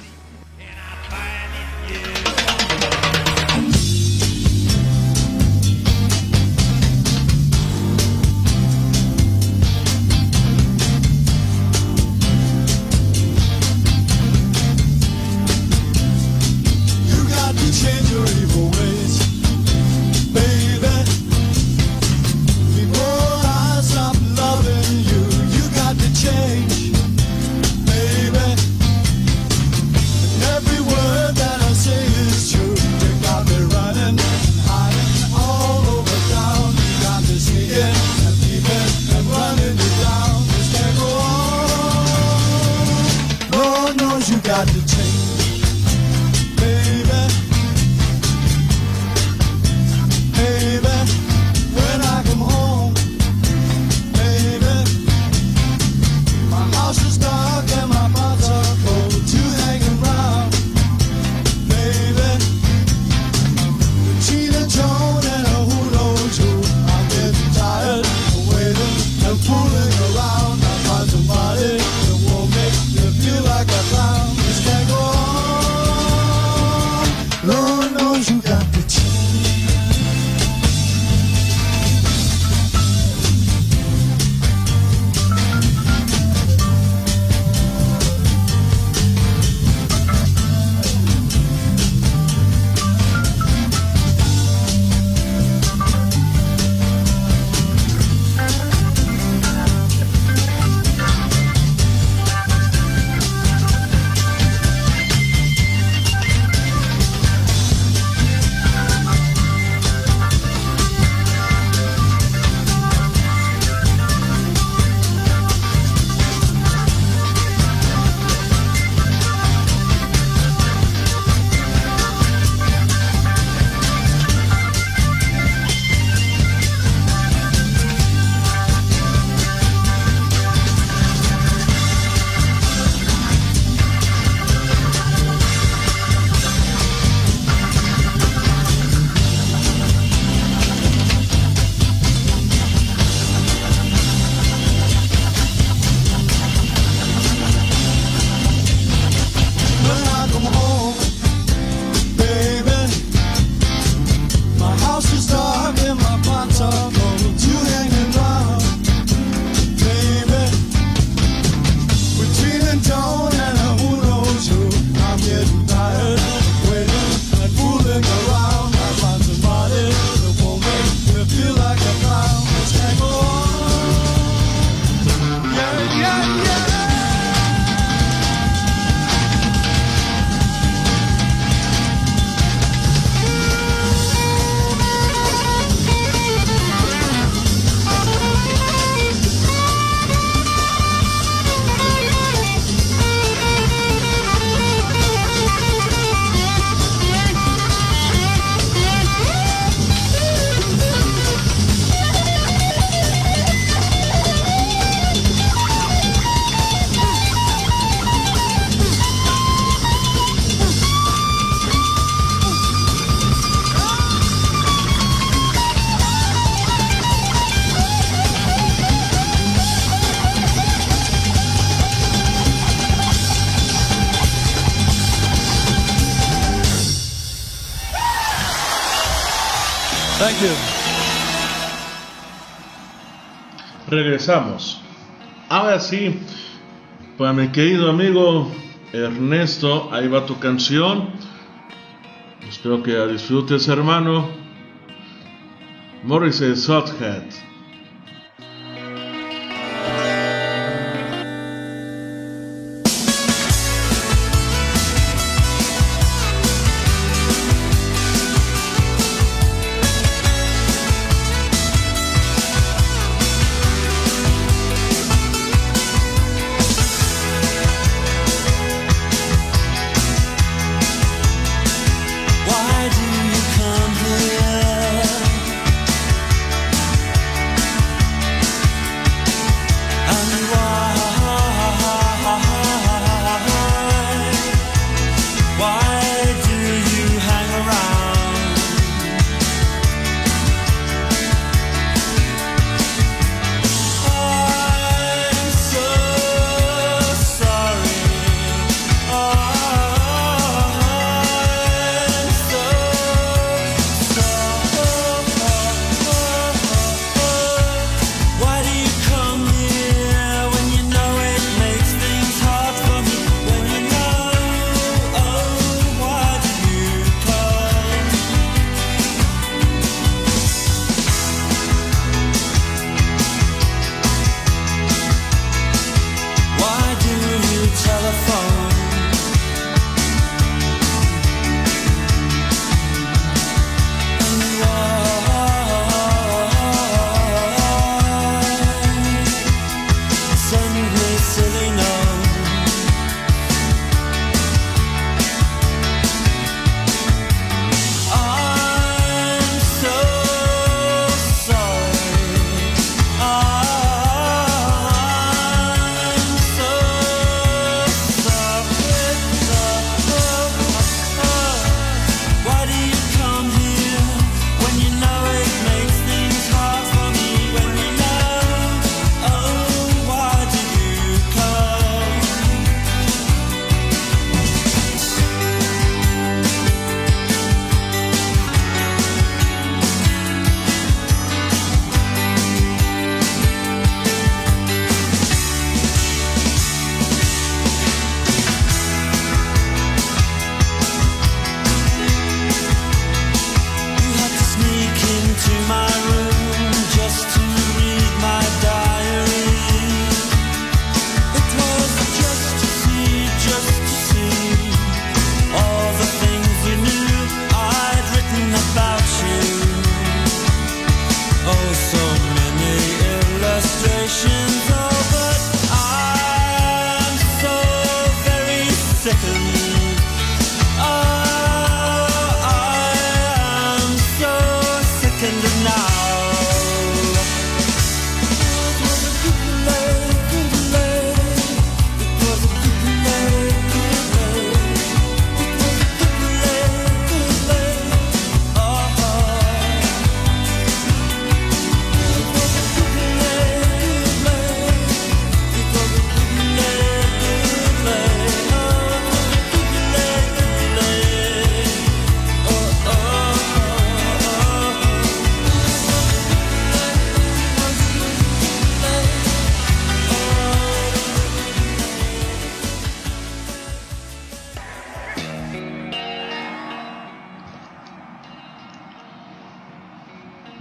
Ahora sí, para mi querido amigo Ernesto, ahí va tu canción. Espero que la disfrutes, hermano. Morrissey Sothead.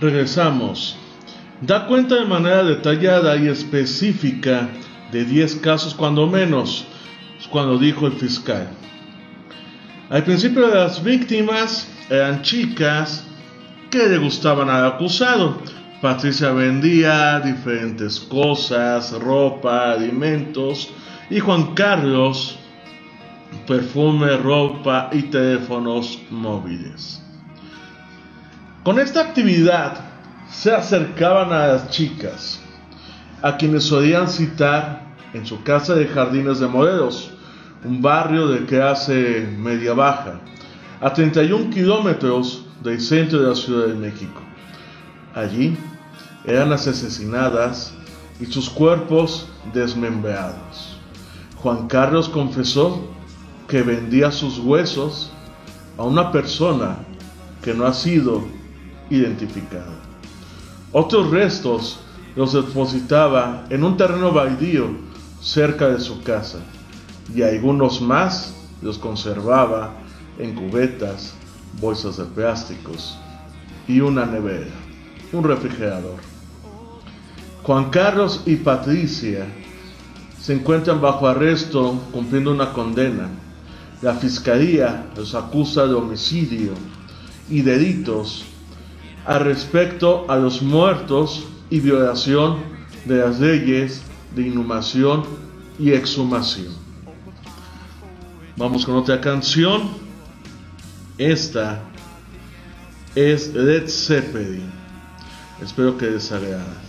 Regresamos. Da cuenta de manera detallada y específica de 10 casos cuando menos, cuando dijo el fiscal. Al principio las víctimas eran chicas que le gustaban al acusado. Patricia vendía diferentes cosas, ropa, alimentos y Juan Carlos perfume, ropa y teléfonos móviles. Con esta actividad se acercaban a las chicas, a quienes solían citar en su casa de Jardines de Morelos, un barrio de clase media baja, a 31 kilómetros del centro de la Ciudad de México. Allí eran asesinadas y sus cuerpos desmembrados. Juan Carlos confesó que vendía sus huesos a una persona que no ha sido identificado. Otros restos los depositaba en un terreno baldío cerca de su casa y algunos más los conservaba en cubetas, bolsas de plásticos y una nevera, un refrigerador. Juan Carlos y Patricia se encuentran bajo arresto cumpliendo una condena. La fiscalía los acusa de homicidio y delitos a respecto a los muertos y violación de las leyes de inhumación y exhumación. Vamos con otra canción. Esta es Led Zeppelin. Espero que les.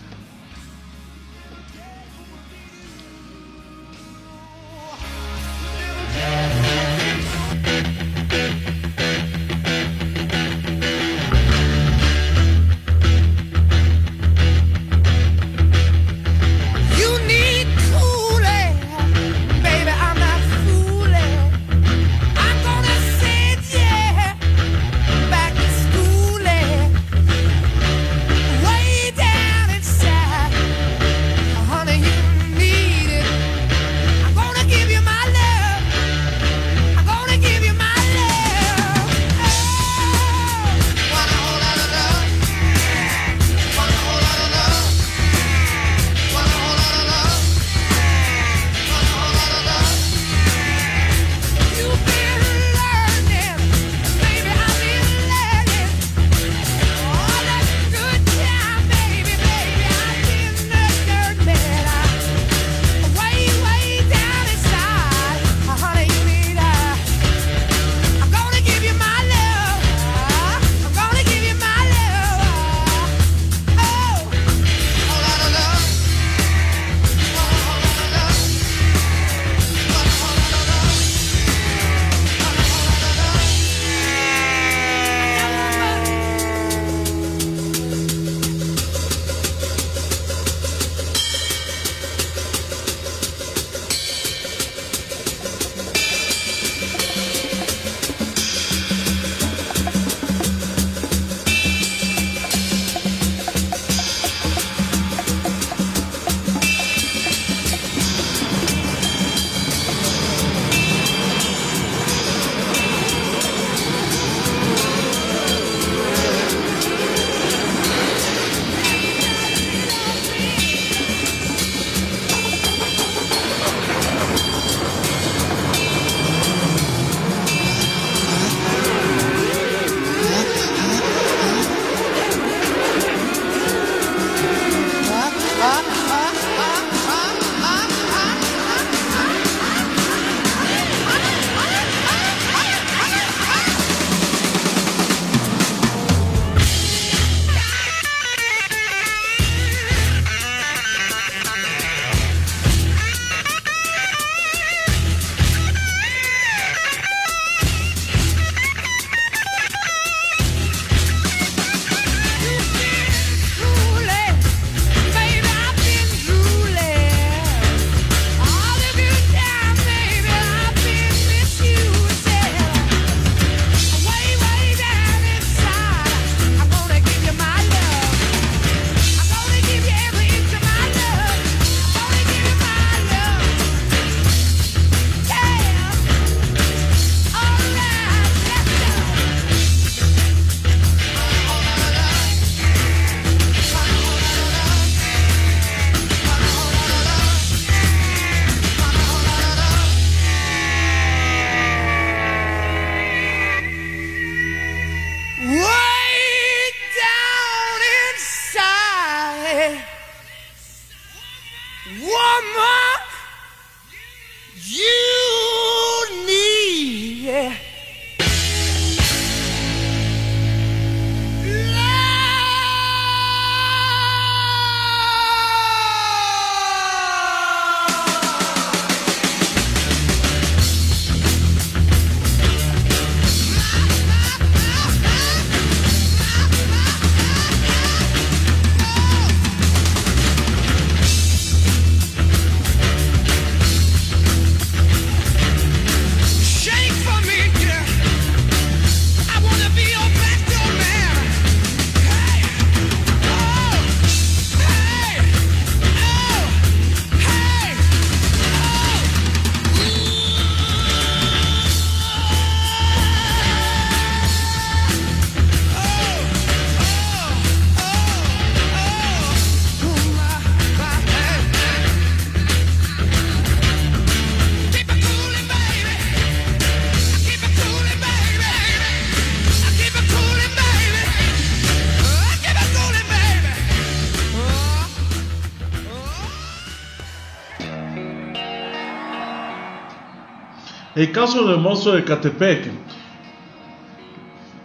El caso del monstruo de Catepec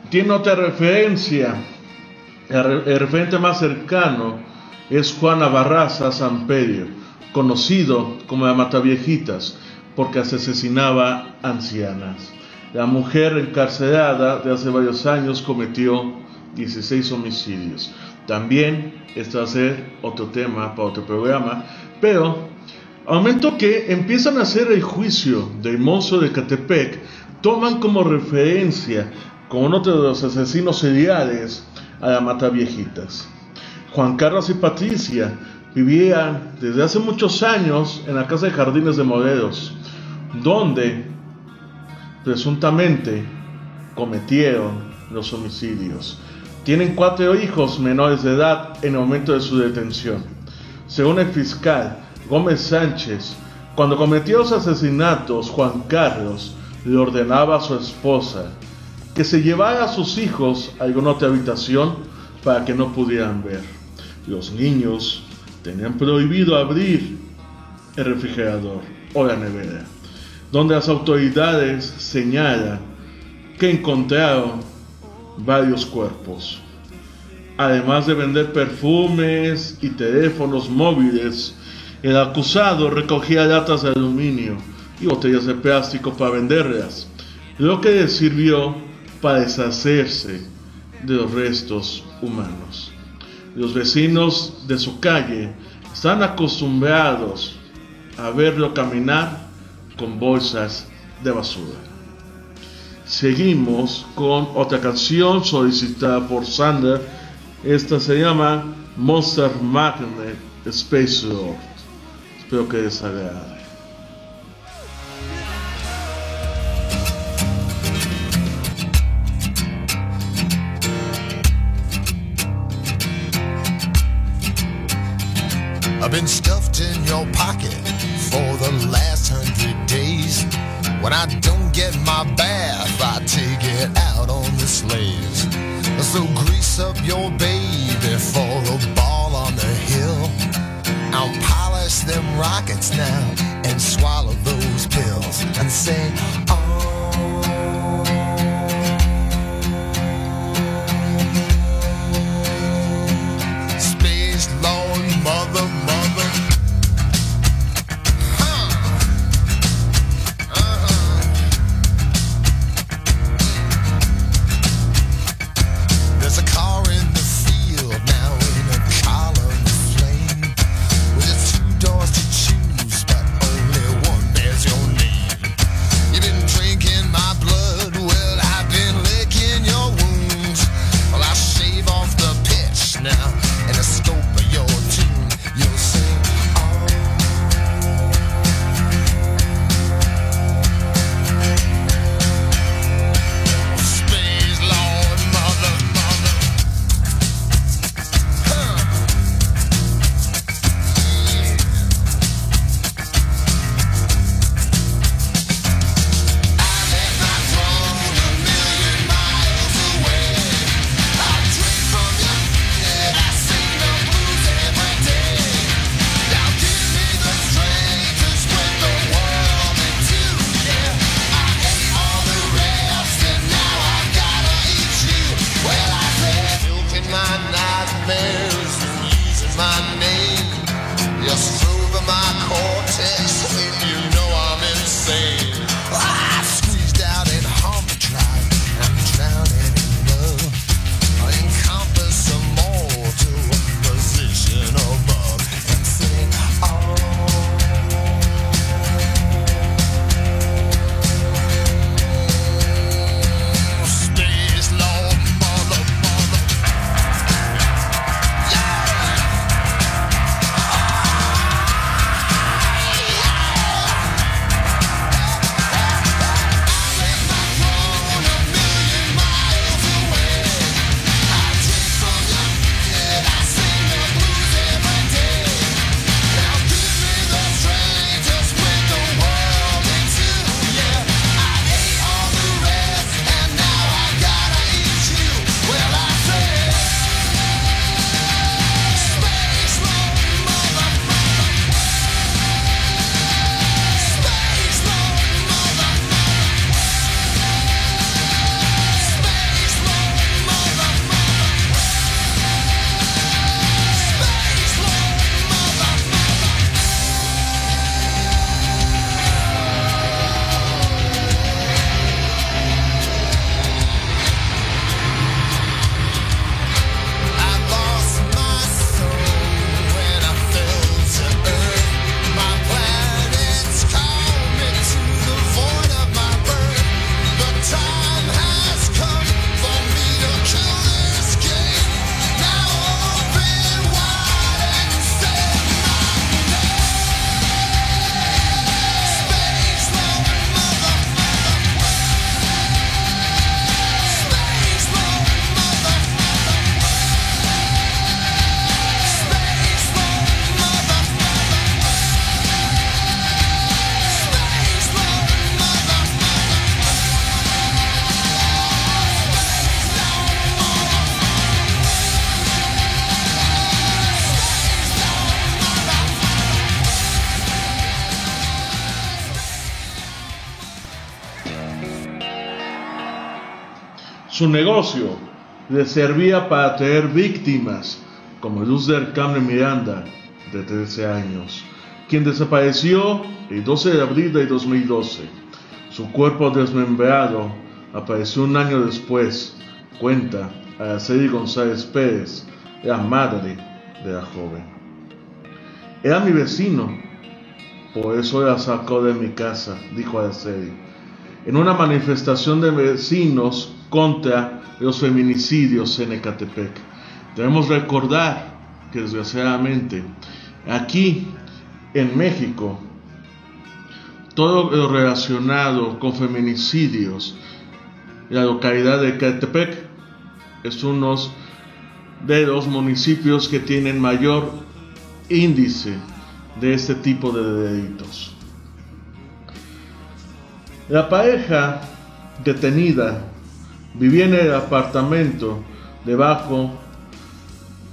tiene otra referencia. El, re- el referente más cercano es Juana Barraza Samperio, conocido como la Mataviejitas, porque asesinaba ancianas. La mujer encarcelada de hace varios años cometió 16 homicidios. También este va a ser otro tema para otro programa, pero al momento que empiezan a hacer el juicio del monstruo de Catepec, toman como referencia como uno de los asesinos seriales a la Mataviejitas. Juan Carlos y Patricia vivían desde hace muchos años en la casa de Jardines de Morelos, donde presuntamente cometieron los homicidios. Tienen cuatro hijos menores de edad en el momento de su detención. Según el fiscal Gómez Sánchez, cuando cometió los asesinatos, Juan Carlos le ordenaba a su esposa que se llevara a sus hijos a alguna otra habitación para que no pudieran ver. Los niños tenían prohibido abrir el refrigerador o la nevera, donde las autoridades señalan que encontraron varios cuerpos. Además de vender perfumes y teléfonos móviles, el acusado recogía latas de aluminio y botellas de plástico para venderlas, lo que le sirvió para deshacerse de los restos humanos. Los vecinos de su calle están acostumbrados a verlo caminar con bolsas de basura. Seguimos con otra canción solicitada por Sander. Esta se llama Monster Magnet Space Lord. Que. I've been stuffed in your pocket for the last hundred days. When I don't get my bath, I take it out on the slaves. So grease up your baby for a them rockets now and swallow those pills and say, oh. Su negocio le servía para traer víctimas, como Luz del Carmen Miranda, de 13 años, quien desapareció el 12 de abril de 2012. Su cuerpo desmembrado apareció un año después, cuenta Araceli González Pérez, la madre de la joven. Era mi vecino, por eso la sacó de mi casa, dijo Araceli. En una manifestación de vecinos contra los feminicidios en Ecatepec. Debemos recordar que desgraciadamente aquí en México todo lo relacionado con feminicidios, la localidad de Ecatepec es uno de los municipios que tienen mayor índice de este tipo de delitos. La pareja detenida vivía en el apartamento debajo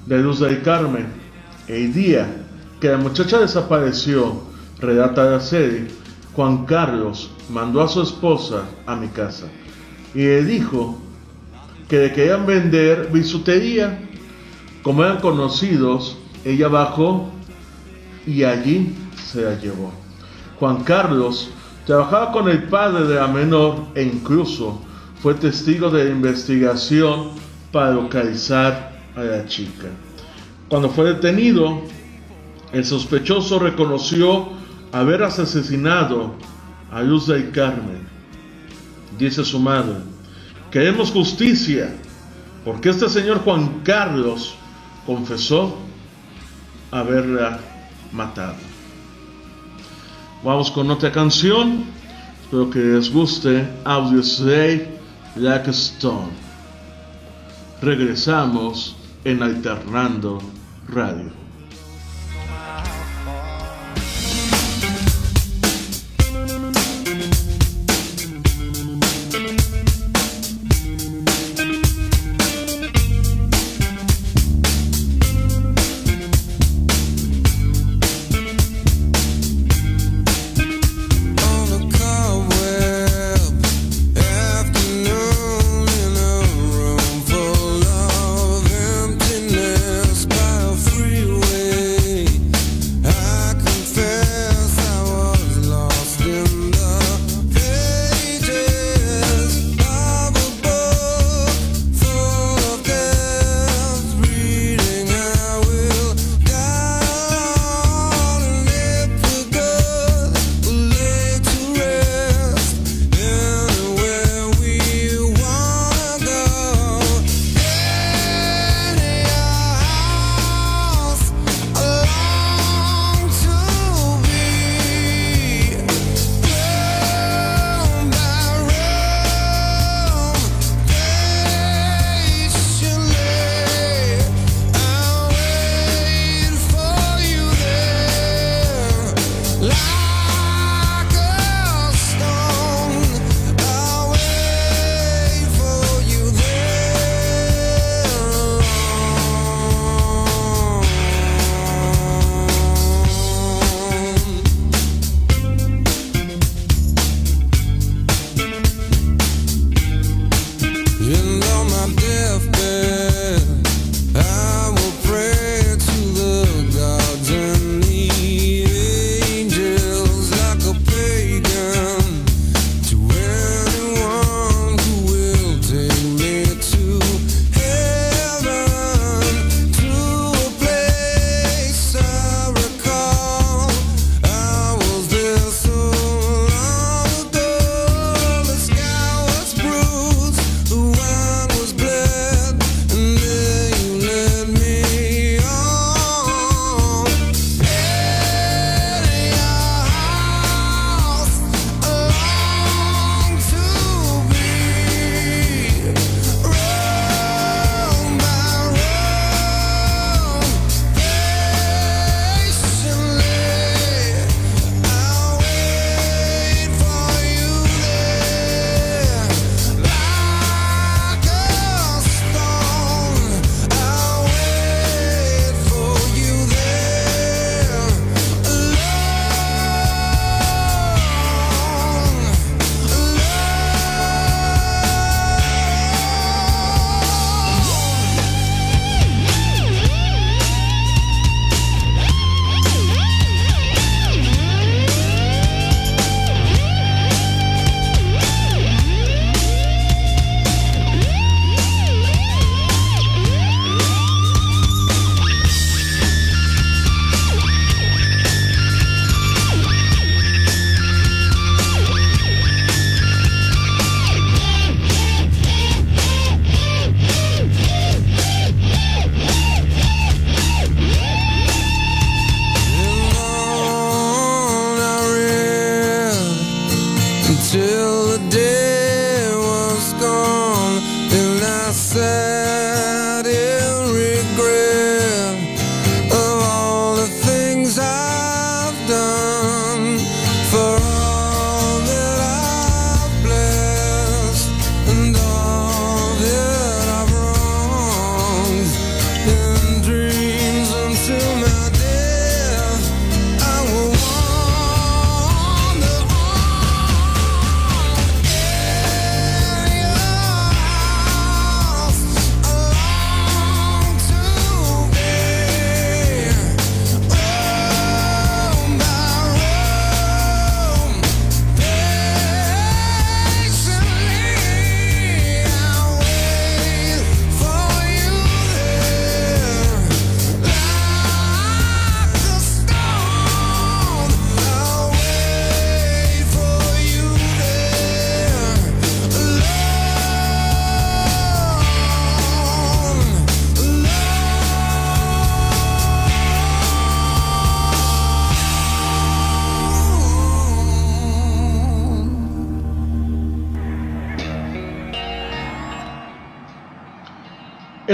de Luz del Carmen. El día que la muchacha desapareció, relata la serie, Juan Carlos mandó a su esposa a mi casa y le dijo que le querían vender bisutería. Como eran conocidos, ella bajó y allí se la llevó. Juan Carlos trabajaba con el padre de la menor e incluso fue testigo de la investigación para localizar a la chica. Cuando fue detenido, el sospechoso reconoció haber asesinado a Luz del Carmen. Dice su madre, queremos justicia, porque este señor Juan Carlos confesó haberla matado. Vamos con otra canción. Espero que les guste. Audio Slave Black Stone. Regresamos en Alternando Radio.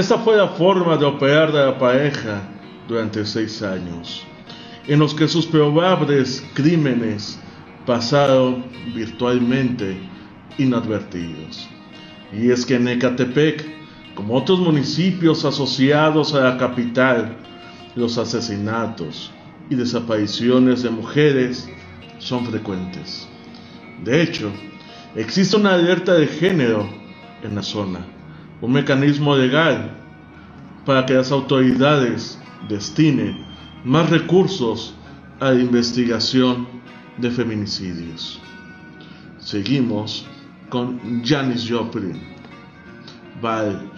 Esa fue la forma de operar de la pareja durante seis años, en los que sus probables crímenes pasaron virtualmente inadvertidos. Y es que en Ecatepec, como otros municipios asociados a la capital, los asesinatos y desapariciones de mujeres son frecuentes. De hecho, existe una alerta de género en la zona un mecanismo legal para que las autoridades destinen más recursos a la investigación de feminicidios. Seguimos con Janis Joplin, Val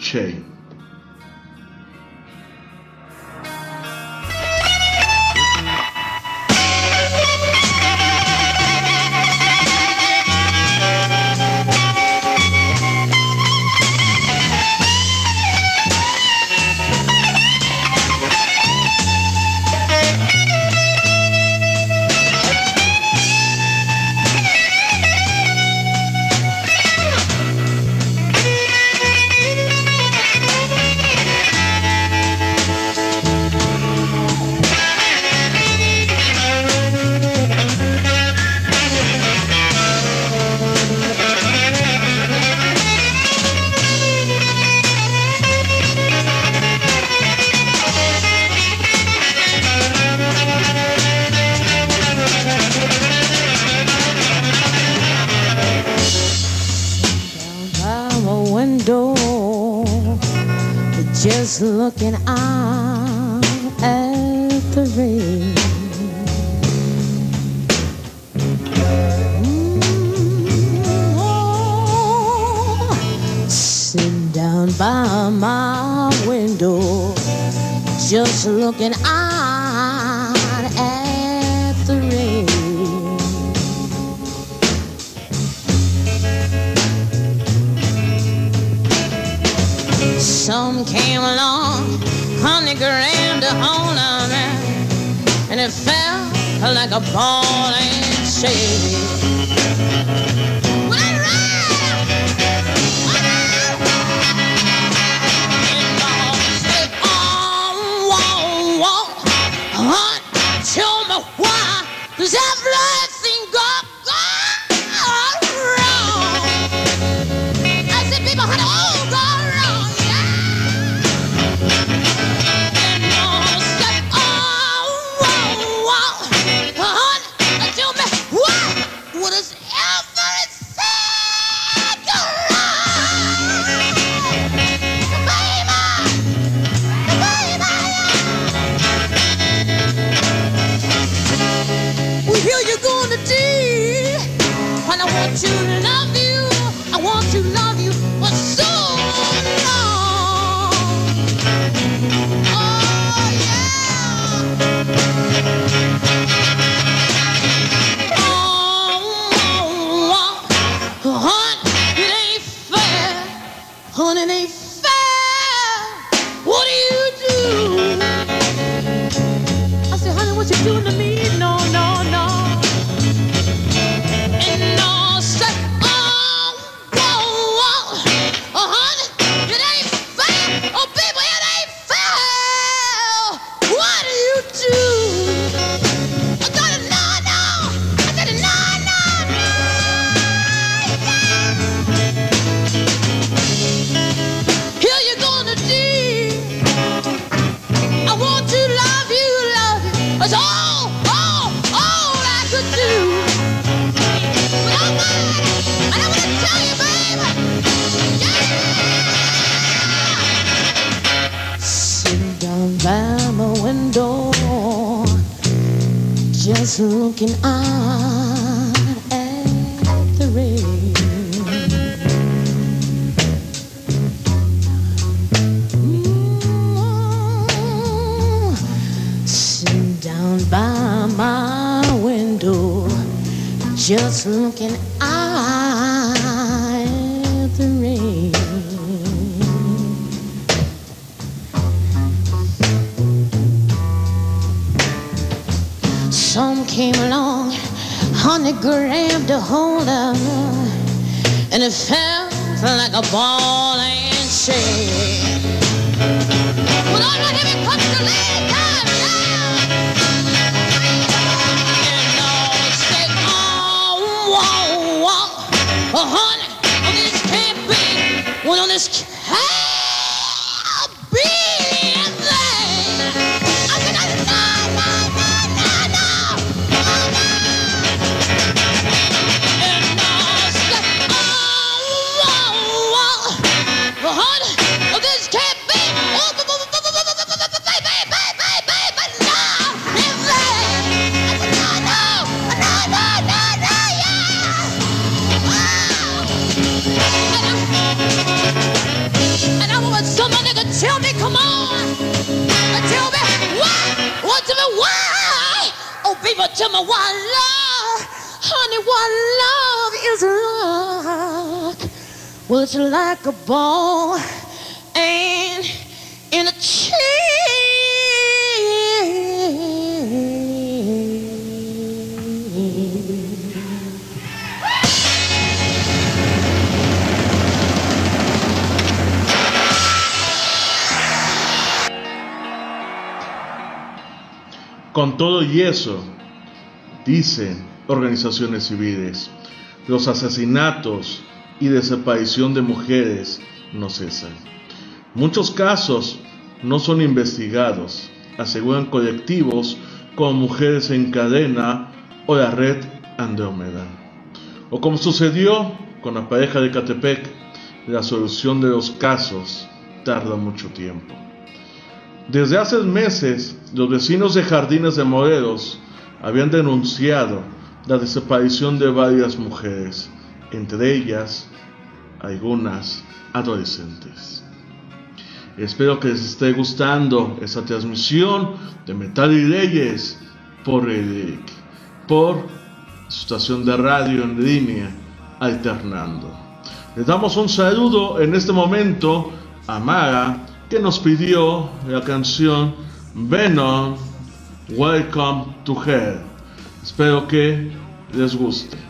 eso, dicen organizaciones civiles, los asesinatos y desaparición de mujeres no cesan. Muchos casos no son investigados, aseguran colectivos como Mujeres en Cadena o la Red Andrómeda. O como sucedió con la pareja de Catepec, la solución de los casos tarda mucho tiempo. Desde hace meses, los vecinos de Jardines de Morelos habían denunciado la desaparición de varias mujeres, entre ellas algunas adolescentes. Espero que les esté gustando esta transmisión de Metal y Leyes por el por su estación de radio en línea alternando. Les damos un saludo en este momento a Mara que nos pidió la canción Venom Welcome to Hell. Espero que les guste.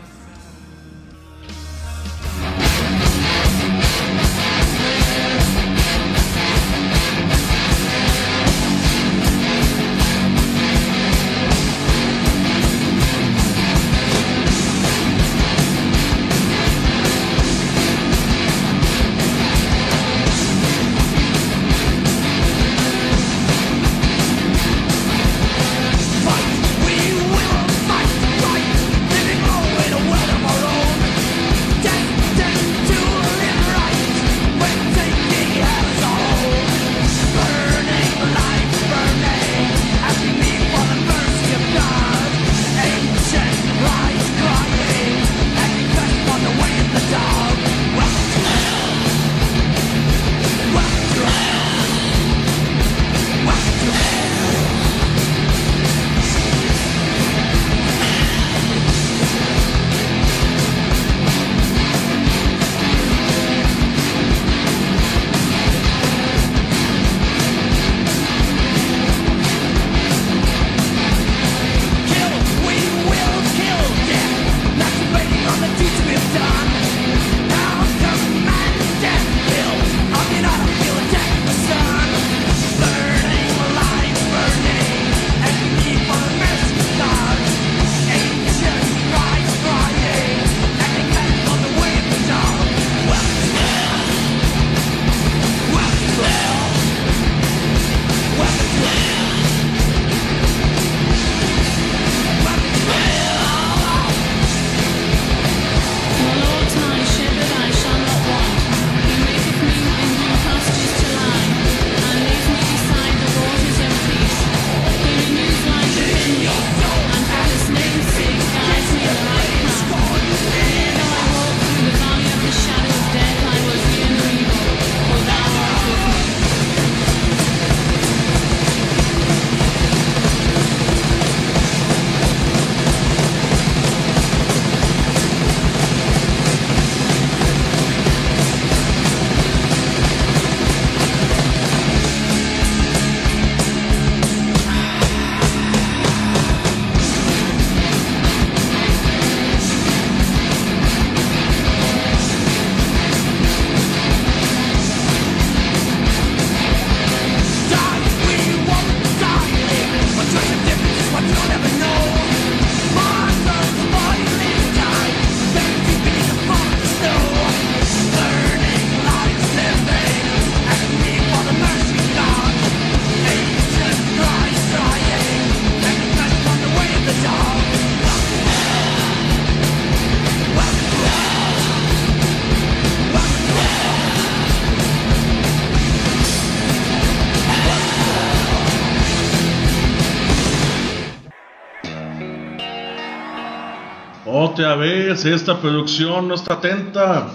Esta producción no está atenta.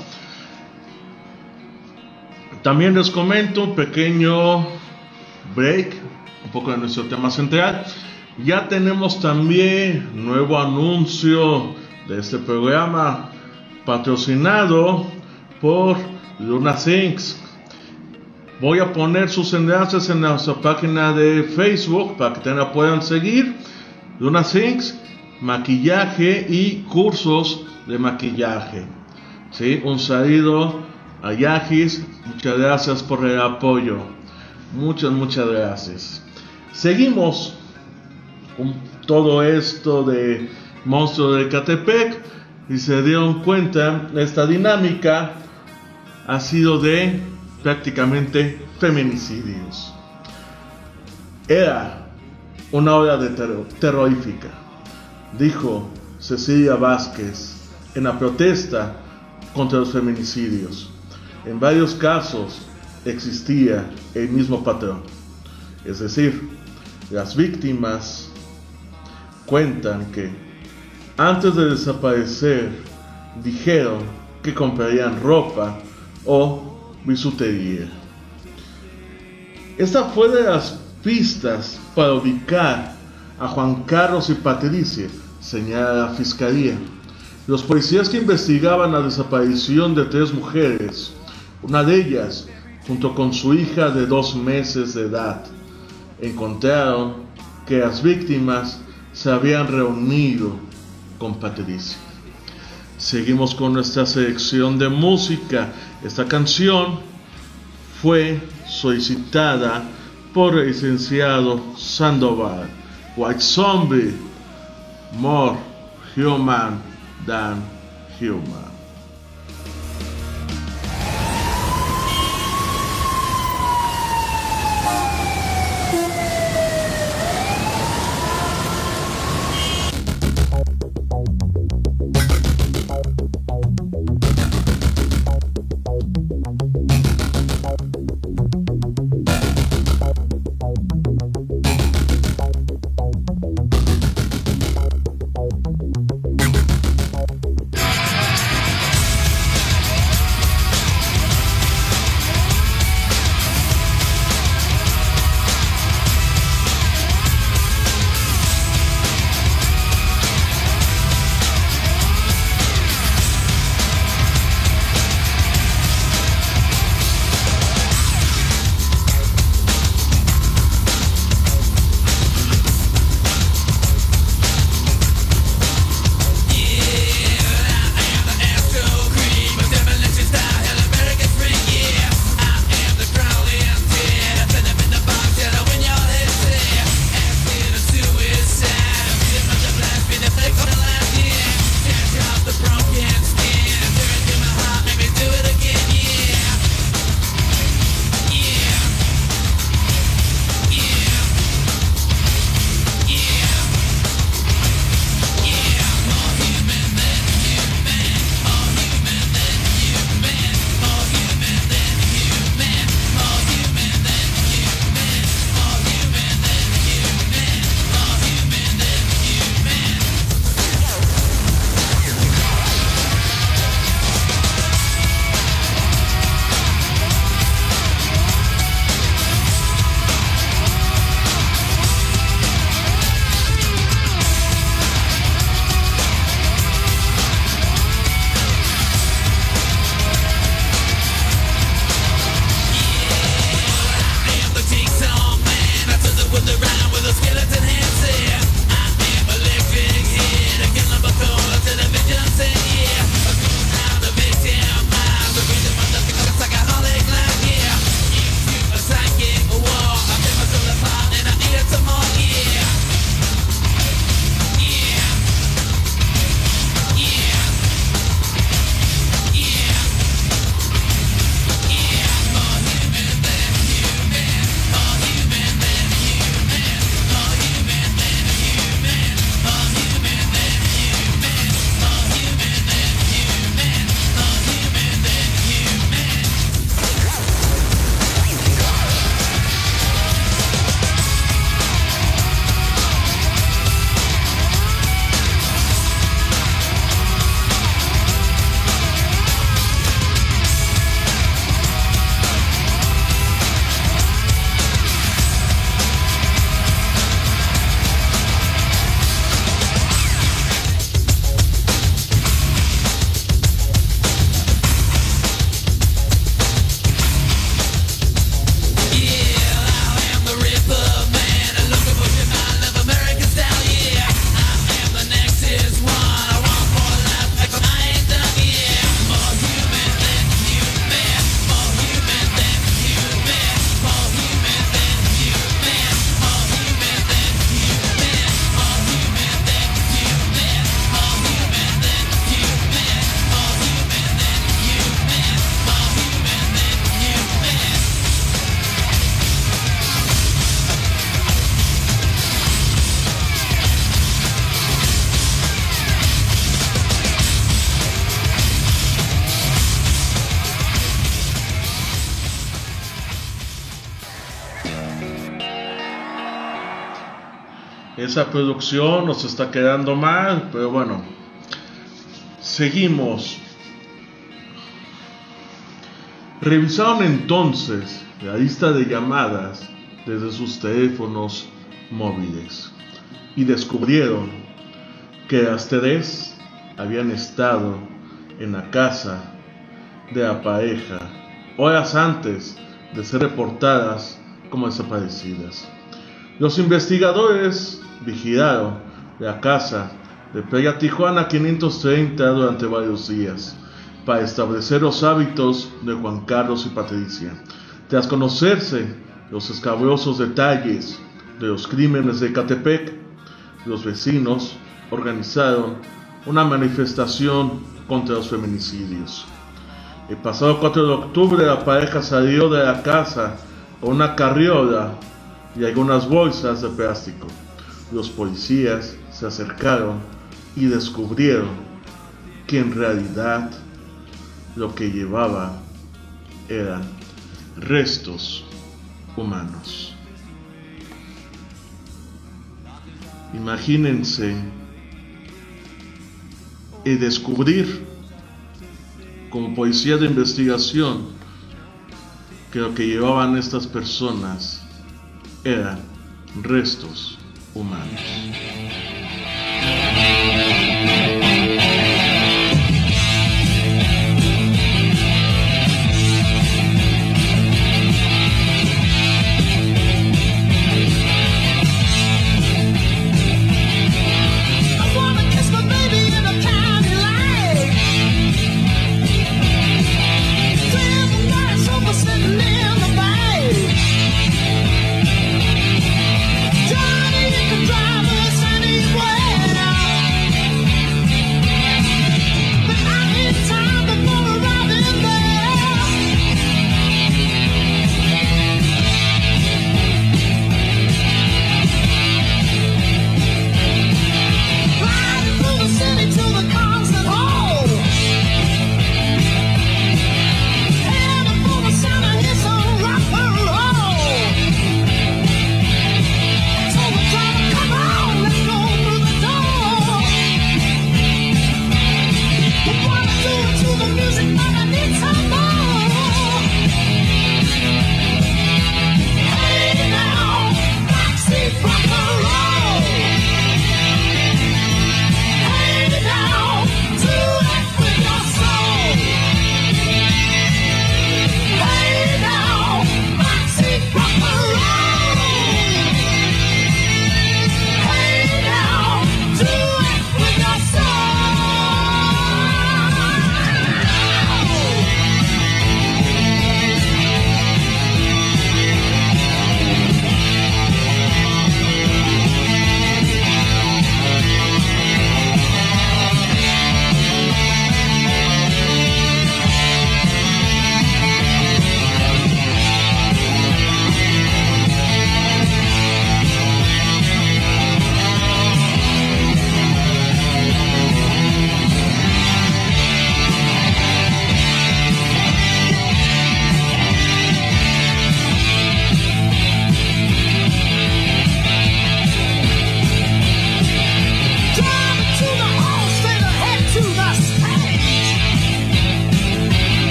También les comento un pequeño break, un poco de nuestro tema central. Ya tenemos también nuevo anuncio de este programa patrocinado por Luna Things. Voy a poner sus enlaces en nuestra página de Facebook para que la puedan seguir. Luna Things, maquillaje y cursos de maquillaje. ¿Sí? Un saludo a Yagis. Muchas gracias por el apoyo. Muchas, muchas gracias. Seguimos con todo esto de Monstruo de Catepec y se dieron cuenta, esta dinámica ha sido de prácticamente feminicidios. Era una hora de terror, terrorífica, dijo Cecilia Vázquez en la protesta contra los feminicidios. En varios casos existía el mismo patrón, es decir, las víctimas cuentan que antes de desaparecer dijeron que comprarían ropa o bisutería. Esta fue de las pistas para ubicar a Juan Carlos y Patricia, señala la fiscalía. Los policías que investigaban la desaparición de tres mujeres, una de ellas junto con su hija de dos meses de edad, encontraron que las víctimas se habían reunido con Patricia. Seguimos con nuestra selección de música. Esta canción fue solicitada por el licenciado Sandoval. White Zombie, more human than human. Esa producción nos está quedando mal, pero bueno, seguimos. Revisaron entonces la lista de llamadas desde sus teléfonos móviles y descubrieron que las tres habían estado en la casa de la pareja horas antes de ser reportadas como desaparecidas. Los investigadores vigilaron la casa de Playa Tijuana 530 durante varios días para establecer los hábitos de Juan Carlos y Patricia. Tras conocerse los escabrosos detalles de los crímenes de Catepec, los vecinos organizaron una manifestación contra los feminicidios. El pasado 4 de octubre la pareja salió de la casa con una carriola y algunas bolsas de plástico. Los policías se acercaron y descubrieron que en realidad lo que llevaba eran restos humanos. Imagínense y descubrir como policía de investigación que lo que llevaban estas personas eran restos humanos.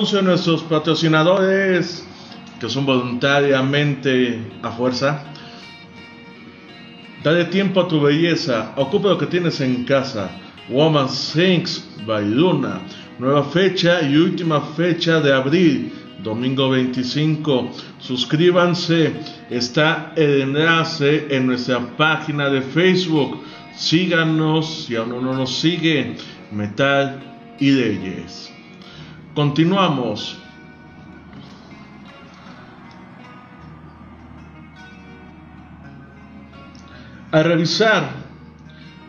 Anuncio de nuestros patrocinadores que son voluntariamente a fuerza. Dale tiempo a tu belleza, ocupa lo que tienes en casa. Woman Things by Luna. Nueva fecha y última fecha de abril, domingo 25. Suscríbanse, está el enlace en nuestra página de Facebook. Síganos si aún no nos sigue, Metal y Leyes. Continuamos. Al revisar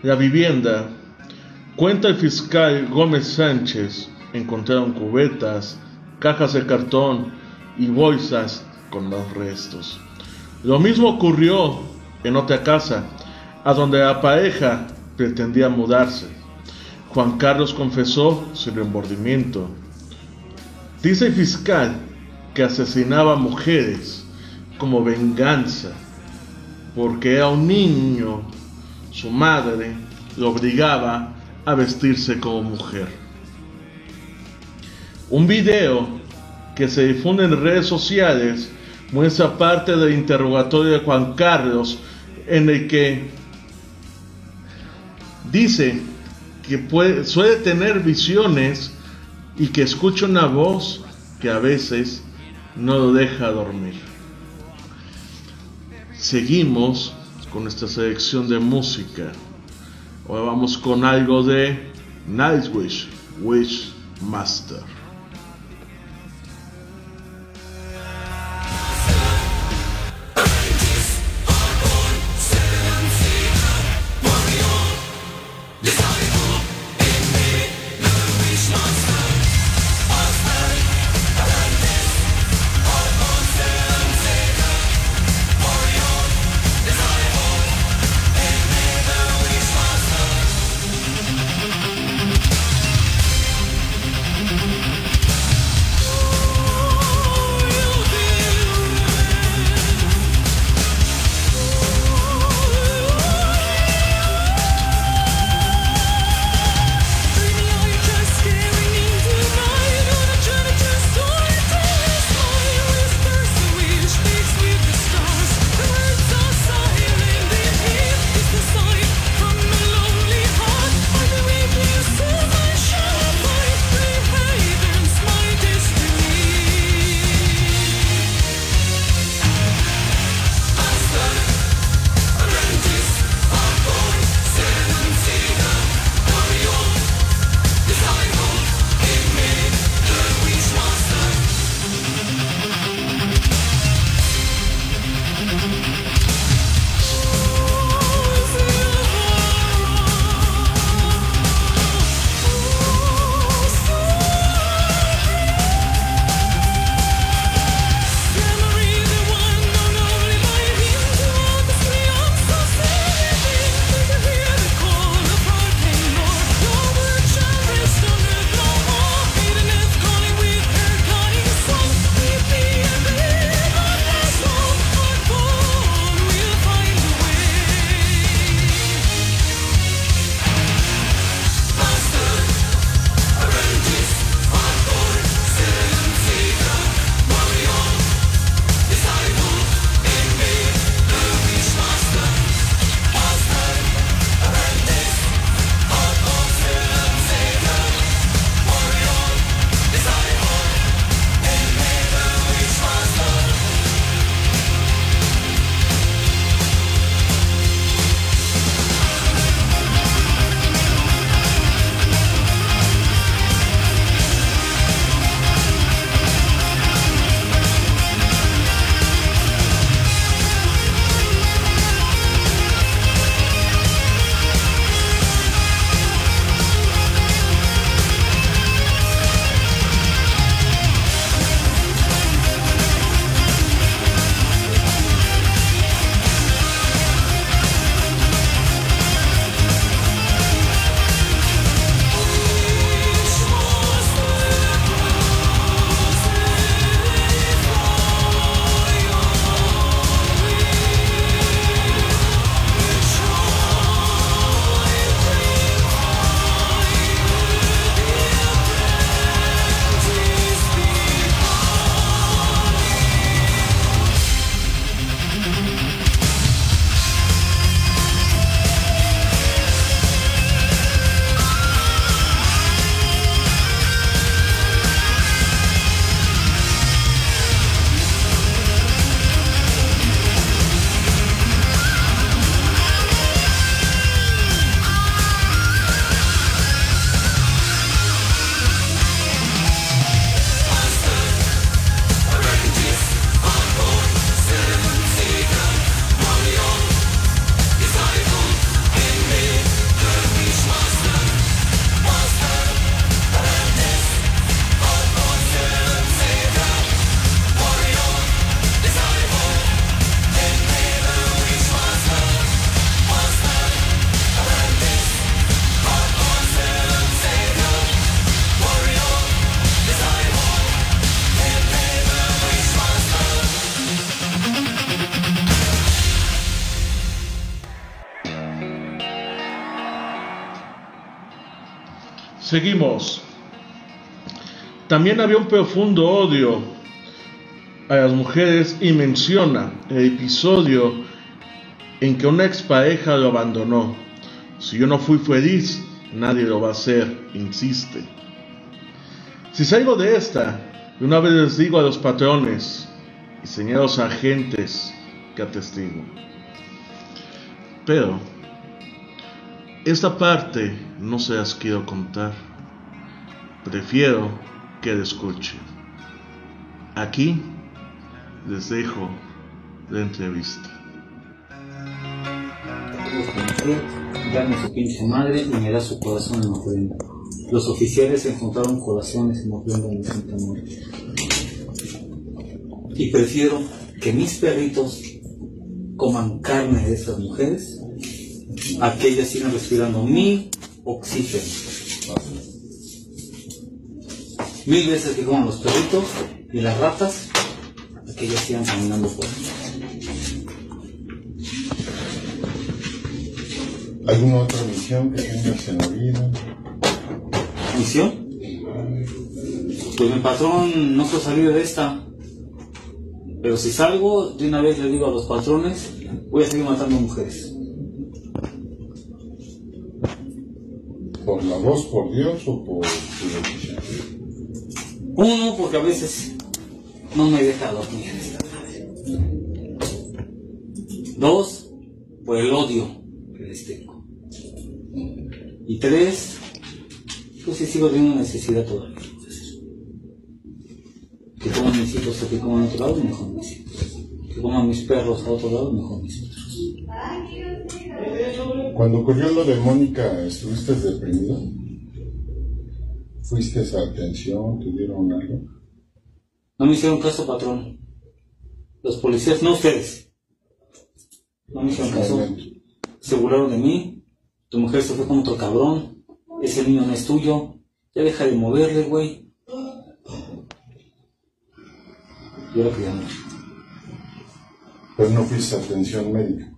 la vivienda, cuenta el fiscal Gómez Sánchez, encontraron cubetas, cajas de cartón y bolsas con los restos. Lo mismo ocurrió en otra casa, a donde la pareja pretendía mudarse. Juan Carlos confesó su remordimiento. Dice el fiscal que asesinaba mujeres como venganza porque era un niño, su madre lo obligaba a vestirse como mujer. Un video que se difunde en redes sociales muestra parte del interrogatorio de Juan Carlos en el que dice que suele tener visiones y que escucha una voz que a veces no lo deja dormir. Seguimos con esta selección de música. Ahora vamos con algo de Nightwish, Wish Master. Seguimos. También había un profundo odio a las mujeres y menciona el episodio en que una expareja lo abandonó. Si yo no fui feliz, nadie lo va a hacer, insiste. Si salgo de esta, una vez les digo a los patrones y señalo a agentes que atestigo. Pero esta parte no se las quiero contar. Prefiero que la escuchen. Aquí les dejo la entrevista. Dame su pinche madre y me da su corazón en ofrenda. Los oficiales encontraron corazones en ofrenda de santa muerte. Y prefiero que mis perritos coman carne de estas mujeres a que ellas sigan respirando mi oxígeno. Mil veces que coman los perritos y las ratas a que ellas sigan caminando por. ¿Alguna otra misión que tengas en la vida? ¿Misión? Pues mi patrón no se ha salido de esta. Pero si salgo, de una vez le digo a los patrones, voy a seguir matando mujeres. ¿Por la voz, por Dios o por tu? Uno, porque a veces no me deja dormir esta madre. Dos, por el odio que les tengo. Y tres, pues si sigo teniendo necesidad todavía. Que coman mis hijos o que coman a otro lado, mejor mis hijos. Que coman mis perros a otro lado, mejor mis perros. Cuando ocurrió lo de Mónica, ¿estuviste deprimido? ¿Fuiste a atención? ¿Te dieron algo? No me hicieron caso, patrón. Los policías, no ustedes. No me hicieron caso. Se burlaron de mí. Tu mujer se fue con otro cabrón. Ese niño no es tuyo. Ya deja de moverle, güey. Yo lo que ya no. Pero no fuiste a atención médica.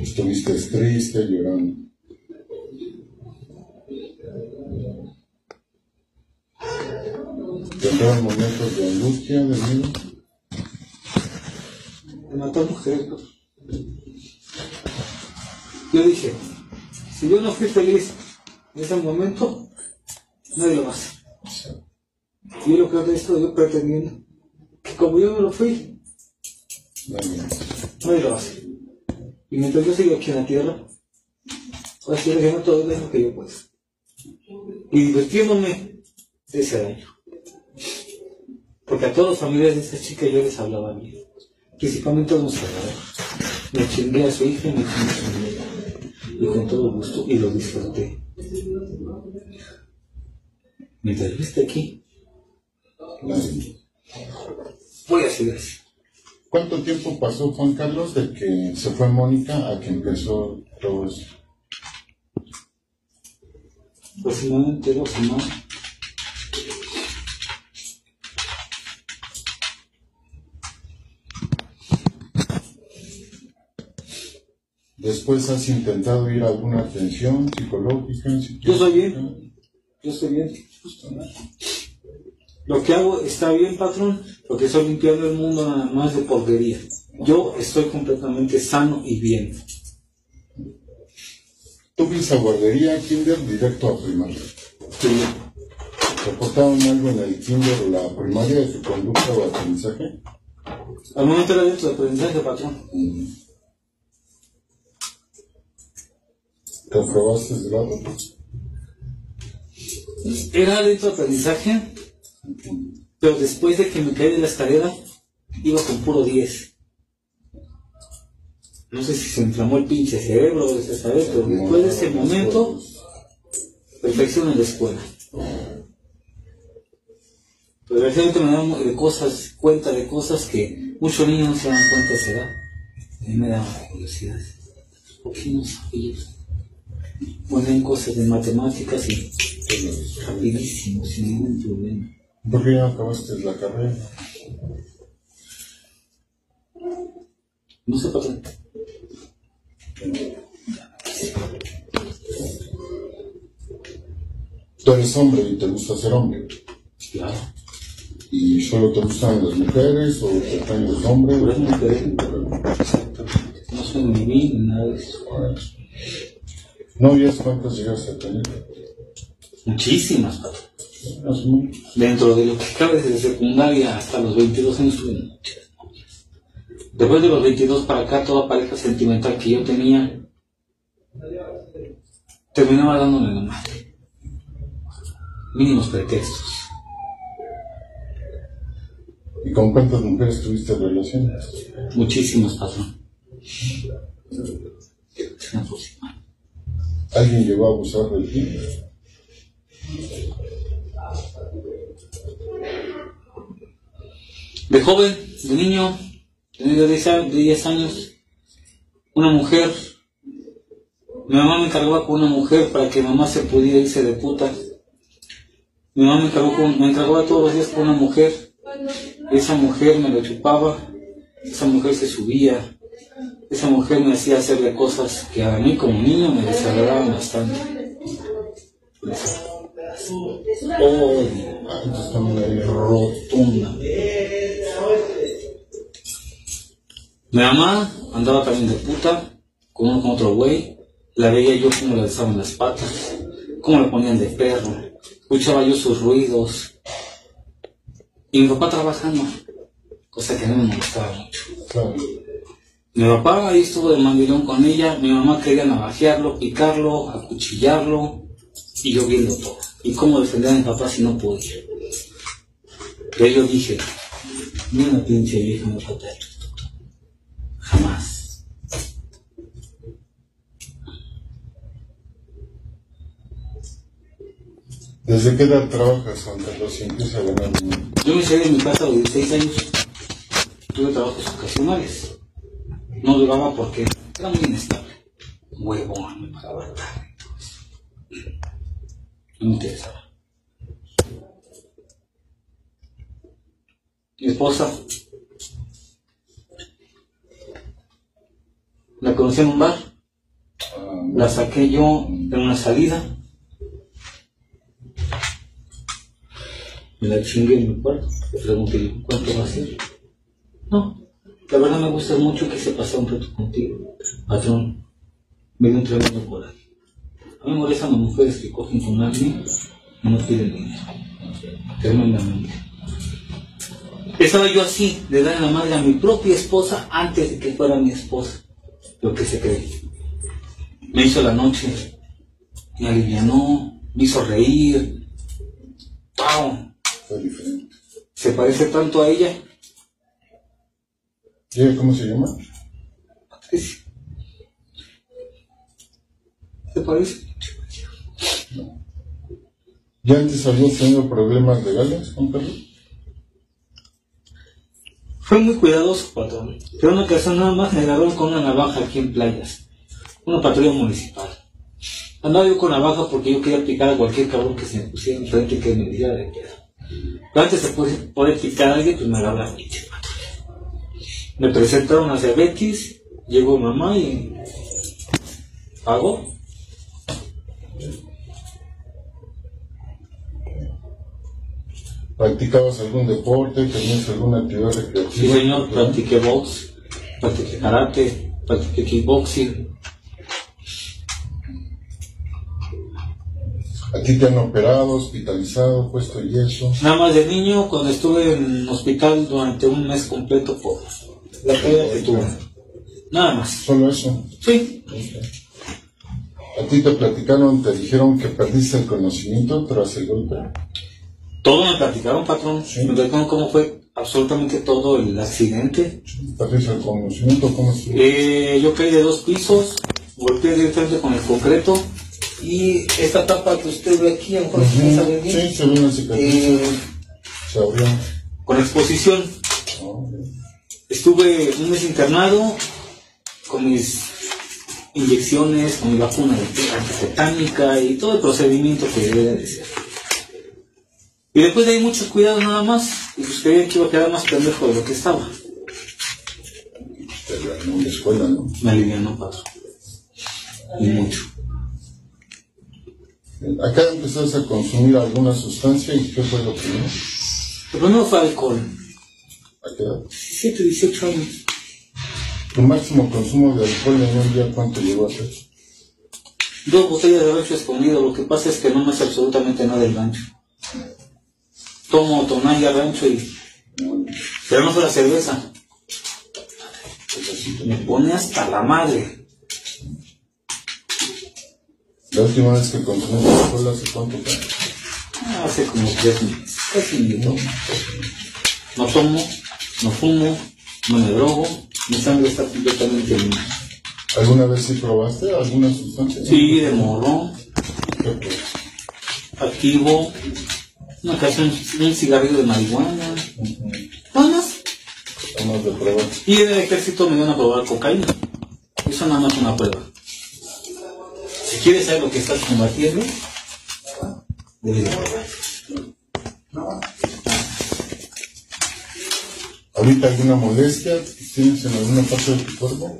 Estuviste triste, llorando. ¿Te entraron momentos de angustia, de miedo? matar mujeres. ¿no? Yo dije, si yo no fui feliz en ese momento, nadie lo va a hacer. Yo lo que esto yo pretendiendo que como yo no lo fui, nadie lo hacer. Y mientras yo siga aquí en la tierra, haciendo todo lo que yo pueda. Y divirtiéndome de ese daño. Porque a todos los familiares de esta chica yo les hablaba bien. Principalmente a los salvadores. Me chingué a su hija y me chingué a su nieta. Y con todo gusto, y lo disfruté. Mientras yo aquí, voy a seguir así. ¿Cuánto tiempo pasó Juan Carlos de que se fue Mónica a que empezó todo esto? Aproximadamente dos semanas. Después has intentado ir a alguna atención psicológica. Yo estoy bien. Yo estoy bien. Lo que hago está bien, patrón, porque estoy limpiando el mundo nada más de porquería. Yo estoy completamente sano y bien. ¿Tú a guardería, kinder, directo a primaria? ¿Reportaron algo en el kinder o la primaria de tu conducta o aprendizaje? Al momento era dentro de aprendizaje, patrón. ¿Comprobaste el grado? Era de aprendizaje, pero después de que me caí de la escalera, iba con puro 10. No sé si se inflamó el pinche cerebro o sabe, pero después de ese momento, perfección en la escuela. Pero recientemente me dan de cosas, cuenta de cosas que muchos niños no se dan cuenta de esa edad. A mí me da curiosidad. ¿Por qué no sabías? Ponen cosas de matemáticas y rapidísimo, sin ningún problema. ¿Por qué ya acabaste la carrera? No sé por qué. Tú eres hombre y te gusta ser hombre. Claro. ¿Y solo te gustan las mujeres o te gustan los hombres? Puras mujeres. No son ni mí ni nada de eso. ¿No ¿cuántas llegaste a tener? Muchísimas, patrón. Dentro de lo que cabe desde secundaria hasta los 22 años tuve muchas. Después de los 22 para acá, toda pareja sentimental que yo tenía terminaba dándome la madre. Mínimos pretextos. ¿Y con cuántas mujeres tuviste relaciones? Muchísimas, patrón. ¿Alguien llegó a abusar de ti? De joven, de niño, tenía 10 a- de 10 años, una mujer, mi mamá me encargaba con una mujer para que mamá se pudiera irse de puta. Mi mamá me, encargó con- me encargaba todos los días con una mujer, esa mujer me lo chupaba, esa mujer se subía, esa mujer me hacía hacerle cosas que a mí como niño me desagradaban bastante. Hay rotunda. Mi mamá andaba también de puta con, uno- con otro güey. La veía yo como le alzaban las patas, cómo le ponían de perro. Escuchaba yo sus ruidos. Y mi papá trabajando, cosa que a mí me molestaba mucho. Claro. Mi papá ahí estuvo de mandilón con ella, mi mamá quería navajearlo, picarlo, acuchillarlo, y yo viendo todo. ¿Y cómo defender a mi papá si no podía? Pero yo dije, ni una pinche vieja me va a tratar esto. Jamás. ¿Desde qué edad trabajas, Juan Carlos, y empieza a ganar dinero? Yo me salí de mi casa a los 16 años. Tuve trabajos ocasionales. No duraba porque era muy inestable. Huevón, me pagaba tarde. y interesaba. Mi esposa la conocí en un bar. La saqué yo en una salida. Me la chingué en mi cuarto. Le pregunté, ¿cuánto va a ser? No, la verdad me gusta mucho que se pase un rato contigo. Patrón, me dio un tremendo coraje. A mí me molestan las mujeres que cogen con alguien y no piden dinero. Tremendamente. Estaba yo así, de dar la madre a mi propia esposa antes de que fuera mi esposa. Lo que se cree. Me hizo la noche, me alivianó, me hizo reír. ¡Pau! Fue diferente. Se parece tanto a ella. ¿Y ella cómo se llama? Patricia. Se parece. ¿Ya antes habías tenido problemas legales, Juan Carlos? Fue muy cuidadoso, patrón. Pero una nada más me agarraron con una navaja aquí en playas. Una patrulla municipal. Andaba yo con navaja porque yo quería picar a cualquier cabrón que se me pusiera enfrente y que me diera de pedo. Pero antes de poder, picar a alguien, pues me agarra la pinche. Me presentaron hacia Betis, llegó mamá y pagó. ¿Practicabas algún deporte? ¿Tenías alguna actividad recreativa? Sí, señor, practiqué box, practiqué karate, practiqué kickboxing. ¿A ti te han operado, hospitalizado, puesto yeso? Nada más de niño, cuando estuve en hospital durante un mes completo por la caída que tuve. Nada más. ¿Solo eso? Sí. ¿A ti te platicaron, te dijeron que perdiste el conocimiento tras el golpe? Todo me platicaron, patrón. Me platicaron cómo fue absolutamente todo el accidente. ¿Perdiste el conocimiento? ¿Cómo estuvo? Eh, yo caí de dos pisos, golpeé directamente con el concreto y esta tapa que usted ve aquí, a lo mejor se sabe bien, Sí, se ve una cicatriz. eh, Se abrió. con exposición. Estuve un mes internado con mis inyecciones, con mi vacuna antitetánica y todo el procedimiento que debe de ser. Y después de ahí muchos cuidados nada más, y pues creía que iba a quedar más pendejo de lo que estaba. Ganó en la escuela, ¿no? Me alivianó, patrón. Y mucho. Acá empezaste a consumir alguna sustancia y ¿qué fue lo primero? Lo primero fue alcohol. ¿A qué edad? 17, 18 años. Tu máximo consumo de alcohol en un día, ¿cuánto llegó a ser? Dos botellas de rancho escondido. Lo que pasa es que no me hace absolutamente nada el rancho. Tomo tonalla rancho y. Pero no fue la cerveza. Me pone hasta la madre. La última vez que consumiste alcohol hace cuánto tiempo? Ah, Hace como tres meses. Casi ni tomo. No tomo, no fumo, no me drogo. Mi sangre está completamente limpia. ¿Alguna vez sí probaste alguna sustancia? Sí, de morro, ¿Qué fue? activo, una ocasión un cigarrillo de marihuana. Nada más. Vamos de probar. Y en el ejército me dieron a probar cocaína. Eso nada más una prueba. Si quieres saber lo que estás combatiendo, debes de probar. ¿Ahorita alguna molestia tienes en alguna parte de tu cuerpo?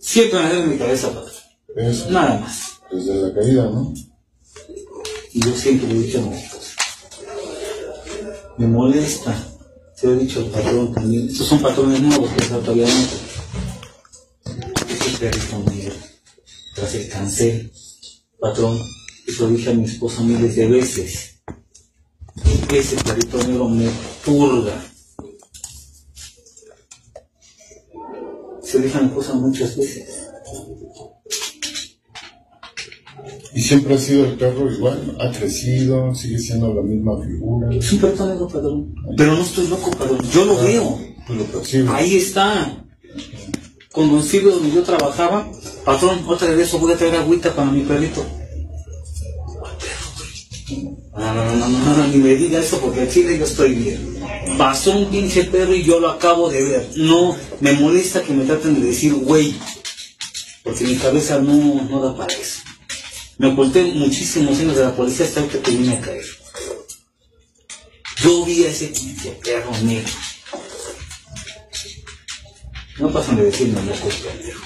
Siempre me duele mi cabeza, padre. Eso. Nada más. Desde la caída, ¿no? Y yo siempre le he dicho a mi esposa, me molesta. Se lo he dicho al patrón también. Estos son patrones nuevos que está todavía no. Ese perrito mío, tras el cáncer, patrón, eso dije a mi esposa miles de veces. Ese perrito negro me purga. Se dije a mi esposa muchas veces. ¿Y siempre ha sido el perro igual? ¿Ha crecido? ¿Sigue siendo la misma figura? Es un negro, padrón. Pero no estoy loco, padrón. Yo lo veo. Tú lo percibes. Ahí está. Con Don Silvio, donde yo trabajaba, patrón, otra vez eso voy a traer agüita para mi perrito. No, no, no, no, ni me diga eso porque chile yo estoy bien. Pasó un pinche perro y yo lo acabo de ver. No, me molesta que me traten de decir güey. Porque mi cabeza no, no da para eso. Me oculté muchísimos años de la policía hasta que terminé a caer. Yo vi a ese pinche perro negro. No pasan de decirme loco pendejo.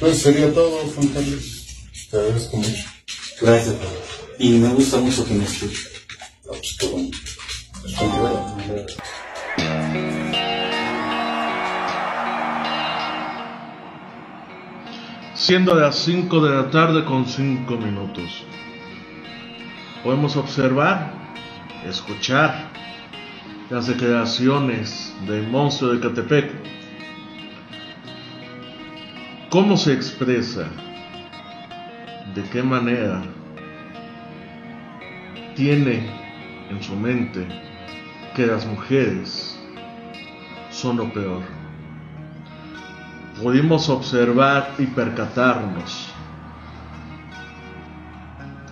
Pues sería todo, Juan Carlos. Te agradezco mucho. Gracias, padre. Y me gusta mucho que me escuche. Pues bueno. Siendo las 5 de la tarde con 5 minutos. Podemos observar, escuchar las declaraciones del monstruo de Catepec. ¿Cómo se expresa? ¿De qué manera? Tiene en su mente que las mujeres son lo peor pudimos observar y percatarnos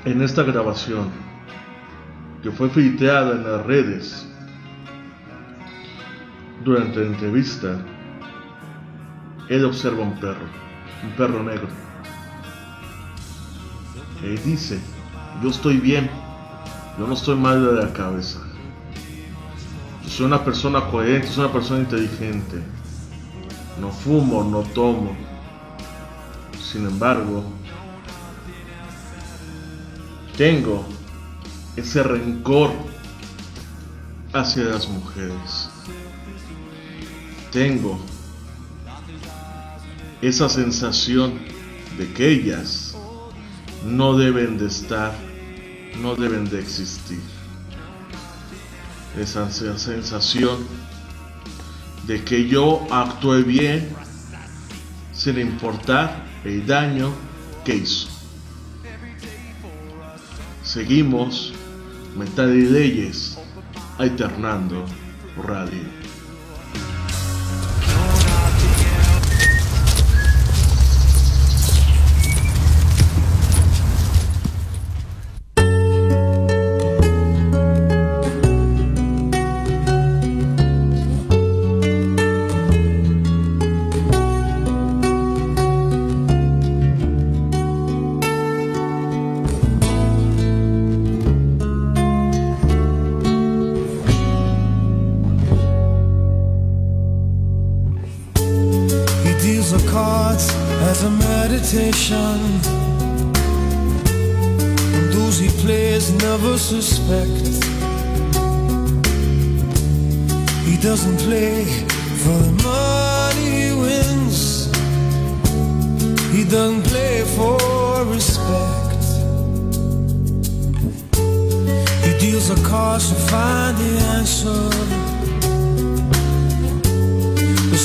en esta grabación que fue filtrada en las redes durante la entrevista, él observa un perro, un perro negro. Él dice, yo estoy bien, yo no estoy mal de la cabeza. Yo soy una persona coherente, soy una persona inteligente. No fumo, no tomo. Sin embargo, tengo ese rencor hacia las mujeres. Tengo esa sensación de que ellas no deben de estar, no deben de existir. Esa sensación de que yo actué bien sin importar el daño que hizo. Seguimos Metal y Leyes alternando radio.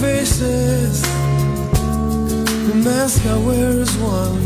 faces. The mask I wear is one.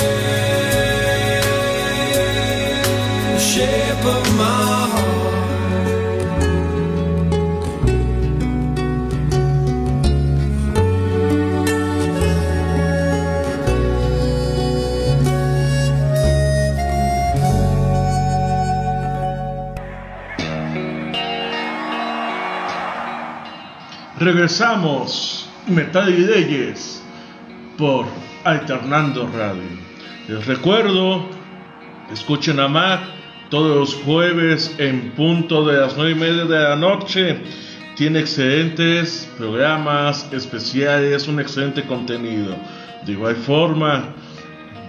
Regresamos, Metal y Leyes, por Alternando Radio. Les recuerdo, escuchen a Mac todos los jueves en punto de las nueve y media de la noche. Tiene excelentes programas especiales, un excelente contenido. De igual forma,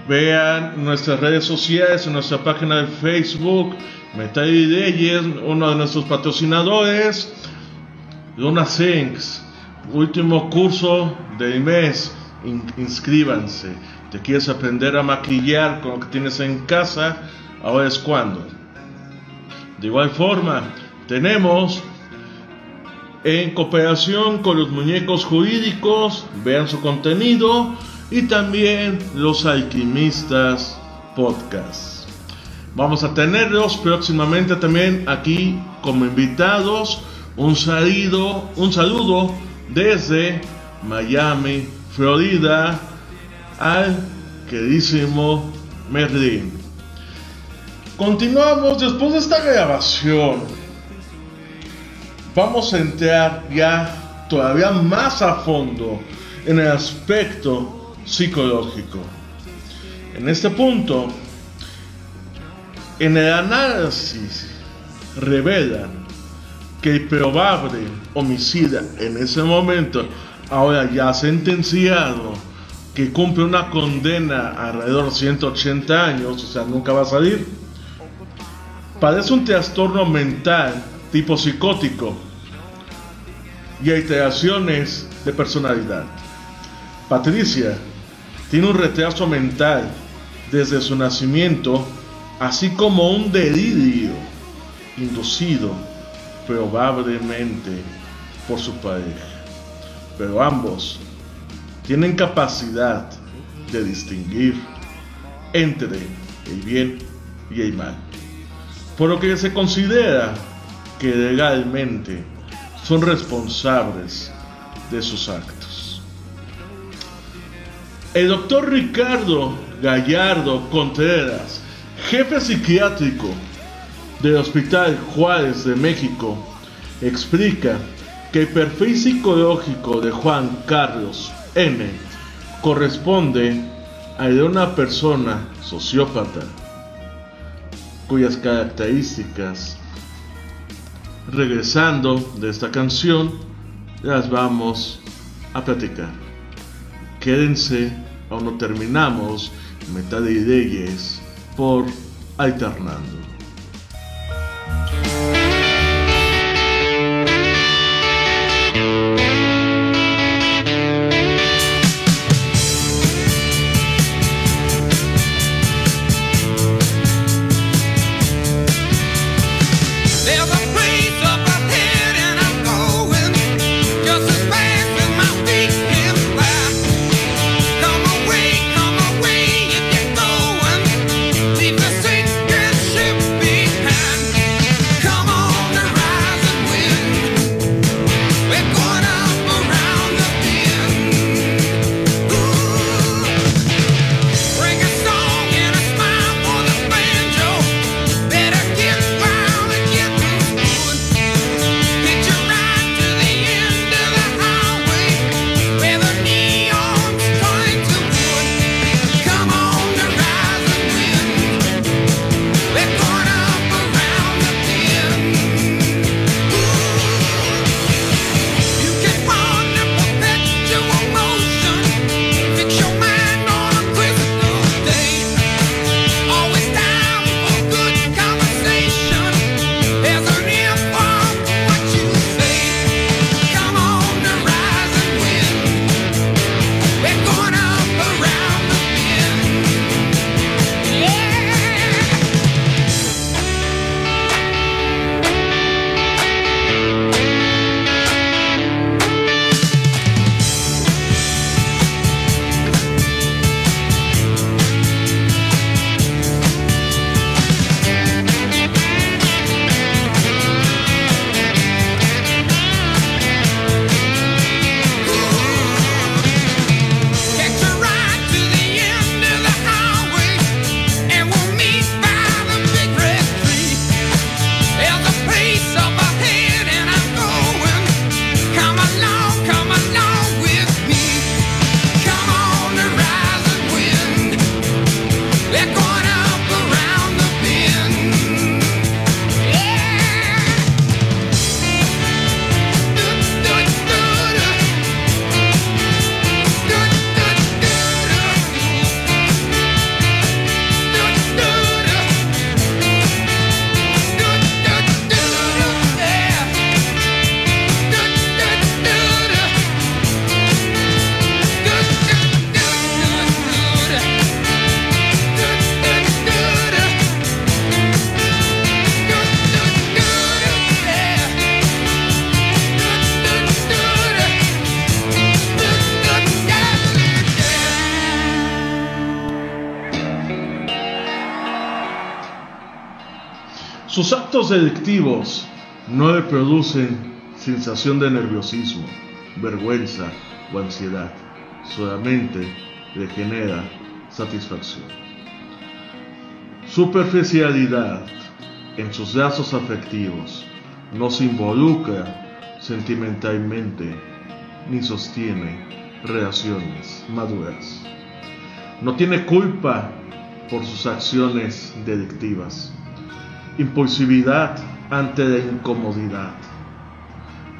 vean nuestras redes sociales, en nuestra página de Facebook, Metal y Leyes, uno de nuestros patrocinadores. Luna Sinks, último curso del mes, in- inscríbanse. ¿Te quieres aprender a maquillar con lo que tienes en casa? Ahora es cuando. De igual forma, tenemos en cooperación con los muñecos jurídicos, vean su contenido, y también los alquimistas podcast. Vamos a tenerlos próximamente también aquí como invitados. Un saludo, un saludo desde Miami, Florida, al queridísimo Merlin. Continuamos después de esta grabación. Vamos a entrar ya todavía más a fondo en el aspecto psicológico. En este punto, en el análisis revelan que el probable homicida en ese momento, ahora ya sentenciado, que cumple una condena alrededor de 180 años, o sea, nunca va a salir, padece un trastorno mental tipo psicótico y alteraciones de personalidad. Patricia tiene un retraso mental desde su nacimiento, así como un delirio inducido probablemente por su pareja. Pero ambos tienen capacidad de distinguir entre el bien y el mal. Por lo que se considera que legalmente son responsables de sus actos. El doctor Ricardo Gallardo Contreras, jefe psiquiátrico del Hospital Juárez de México, explica que el perfil psicológico de Juan Carlos N corresponde al de una persona sociópata cuyas características, regresando de esta canción, las vamos a platicar. Quédense, aún no terminamos, mitad de ideas por alternando. Delictivos no le producen sensación de nerviosismo, vergüenza o ansiedad, solamente le genera satisfacción. Superficialidad en sus lazos afectivos no se involucra sentimentalmente ni sostiene relaciones maduras. No tiene culpa por sus acciones delictivas. Impulsividad ante la incomodidad.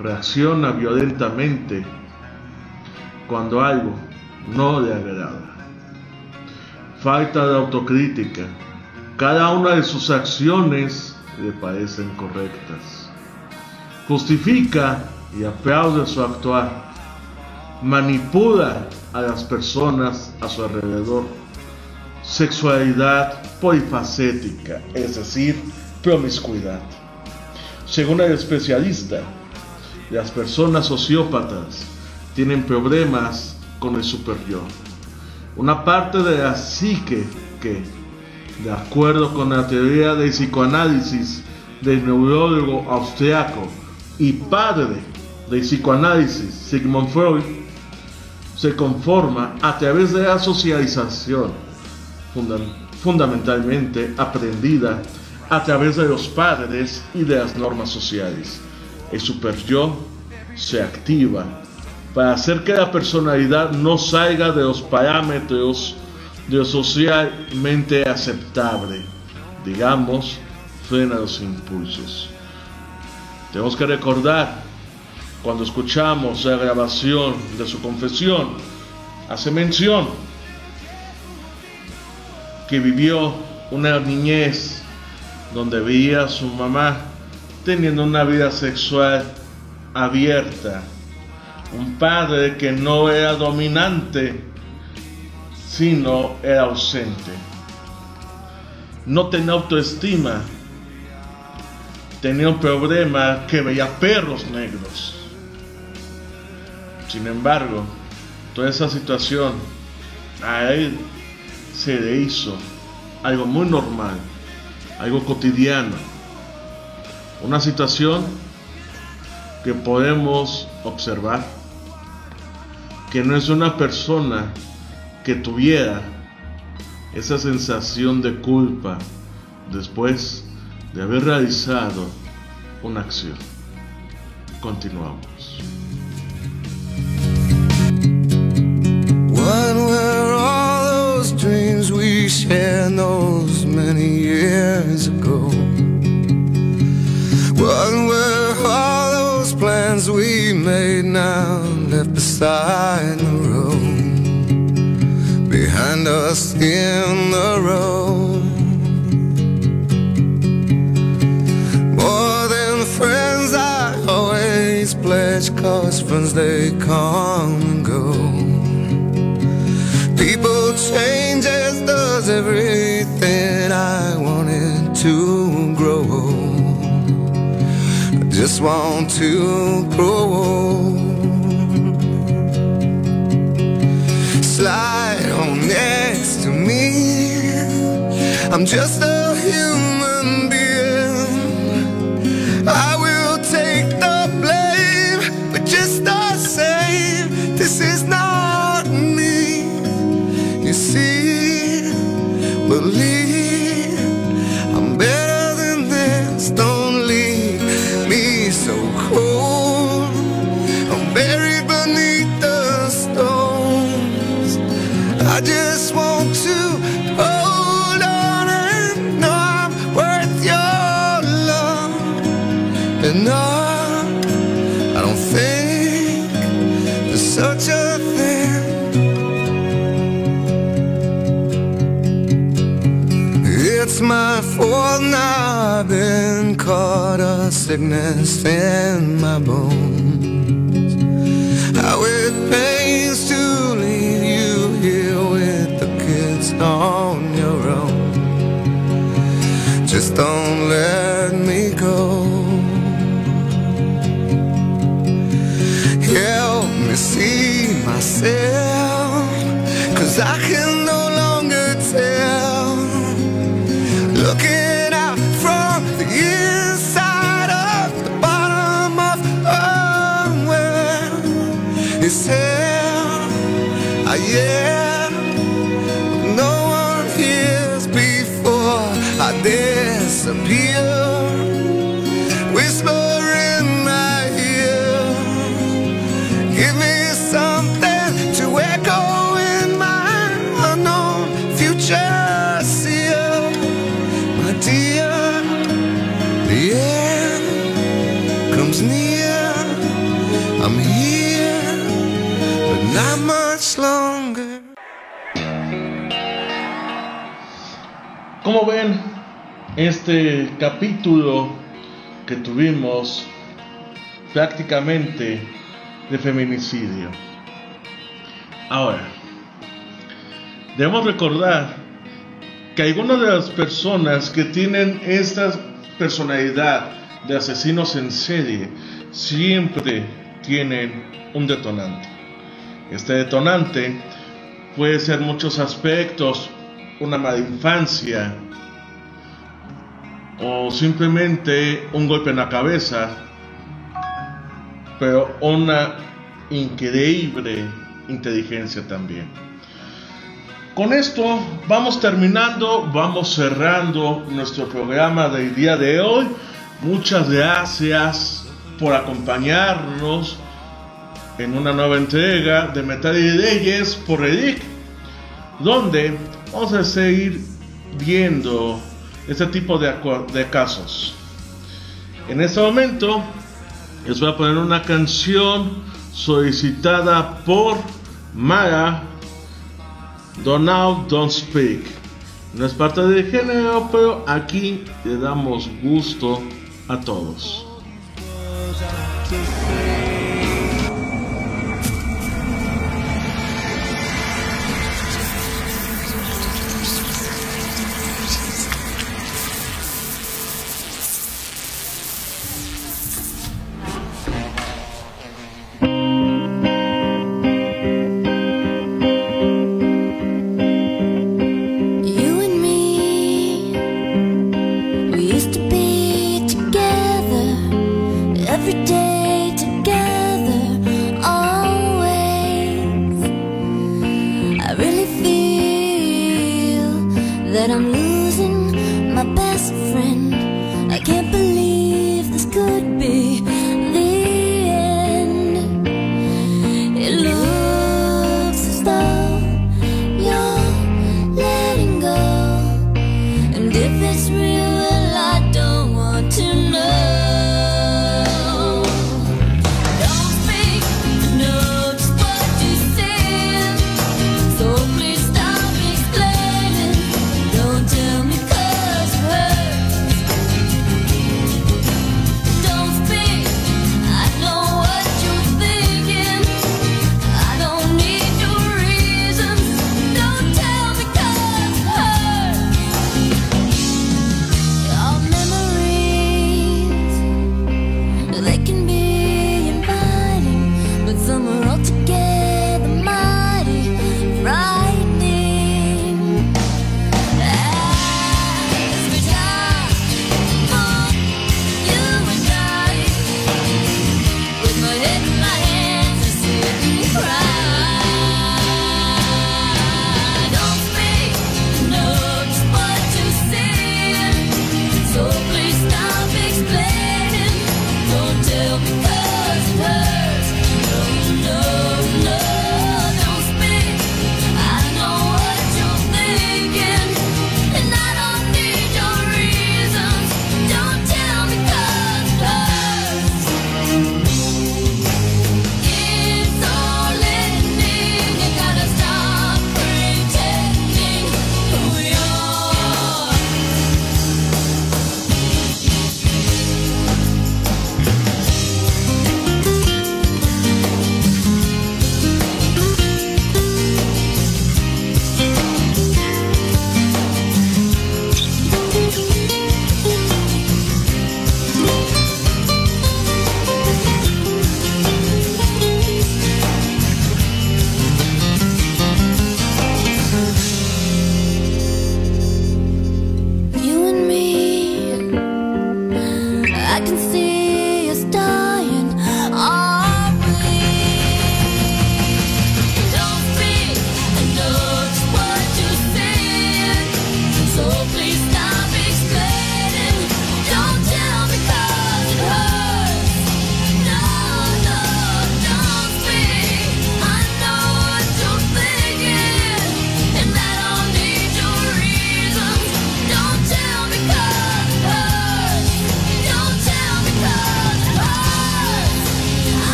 Reacciona violentamente cuando algo no le agrada. Falta de autocrítica. Cada una de sus acciones le parecen correctas. Justifica y aplaude su actuar. Manipula a las personas a su alrededor. Sexualidad polifacética, es decir, promiscuidad. Según el especialista, las personas sociópatas tienen problemas con el superyo. Una parte de la psique que, de acuerdo con la teoría del psicoanálisis del neurólogo austriaco y padre del psicoanálisis Sigmund Freud, se conforma a través de la socialización, funda- fundamentalmente aprendida a través de los padres y de las normas sociales. El superyo se activa para hacer que la personalidad no salga de los parámetros de lo socialmente aceptable. Digamos, frena los impulsos. Tenemos que recordar, cuando escuchamos la grabación de su confesión, hace mención que vivió una niñez donde veía a su mamá teniendo una vida sexual abierta, un padre que no era dominante, sino era ausente. No tenía autoestima, tenía un problema que veía perros negros. Sin embargo, toda esa situación a él se le hizo algo muy normal, algo cotidiano, una situación que podemos observar que no es una persona que tuviera esa sensación de culpa después de haber realizado una acción. Continuamos. What were all dreams we shared those many years ago? What were all those plans we made now left beside the road? Behind us in the road. More than friends, I always pledge, cause friends they come and go. People change does everything I wanted to grow. I just want to grow. Slide on next to me. I'm just a human sickness in my bones. How it pains to leave you here with the kids on your own. Just don't let me go. Help me see myself, cause I yeah, este capítulo que tuvimos prácticamente de feminicidio. Ahora, debemos recordar que algunas de las personas que tienen esta personalidad de asesinos en serie siempre tienen un detonante. Este detonante puede ser muchos aspectos, una mala infancia o simplemente un golpe en la cabeza, pero una increíble inteligencia también. Con esto vamos terminando, vamos cerrando nuestro programa del día de hoy. Muchas gracias por acompañarnos en una nueva entrega de Metal y Leyes por Edic, donde vamos a seguir viendo este tipo de, de casos. En este momento les voy a poner una canción solicitada por Mara Don't Now, Don't Speak. No es parte del género, pero aquí le damos gusto a todos.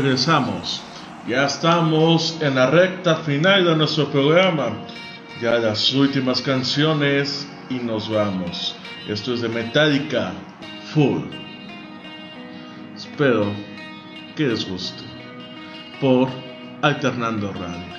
regresamos. Ya estamos en la recta final de nuestro programa. Ya las últimas canciones y nos vamos. Esto es de Metallica Full. Espero que les guste. Por Alternando Radio.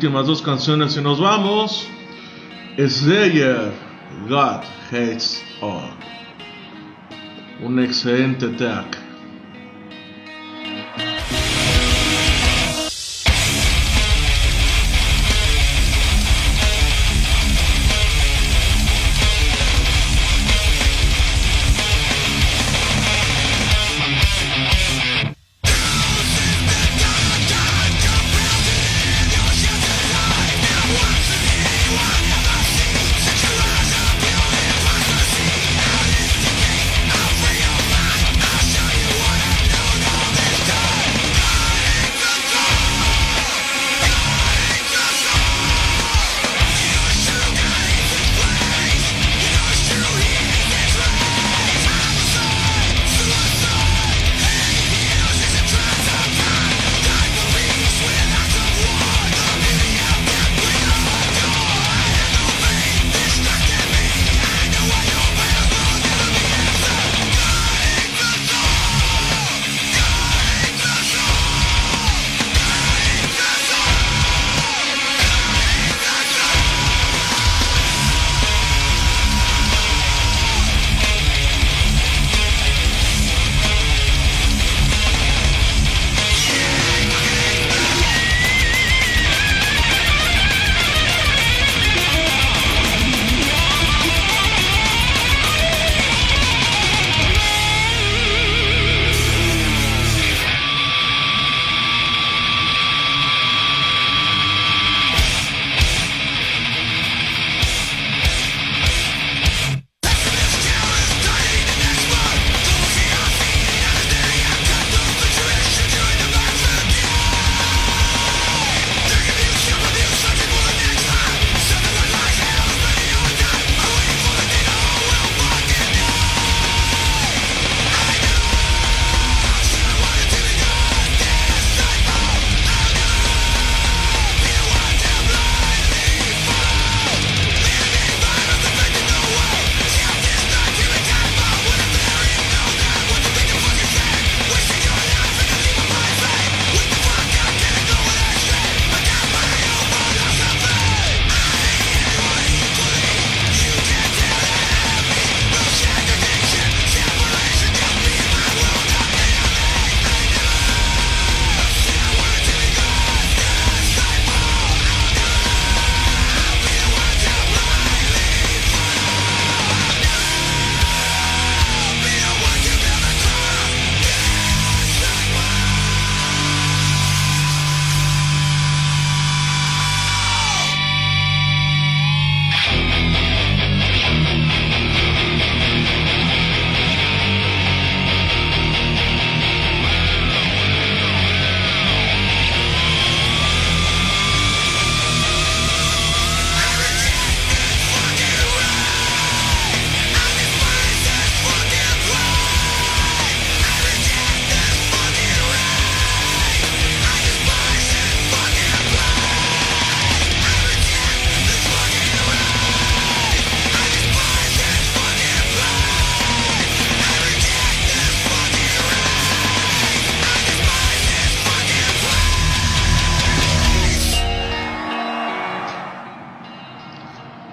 últimas dos canciones y nos vamos. Slayer, God Hates All. Un excelente track.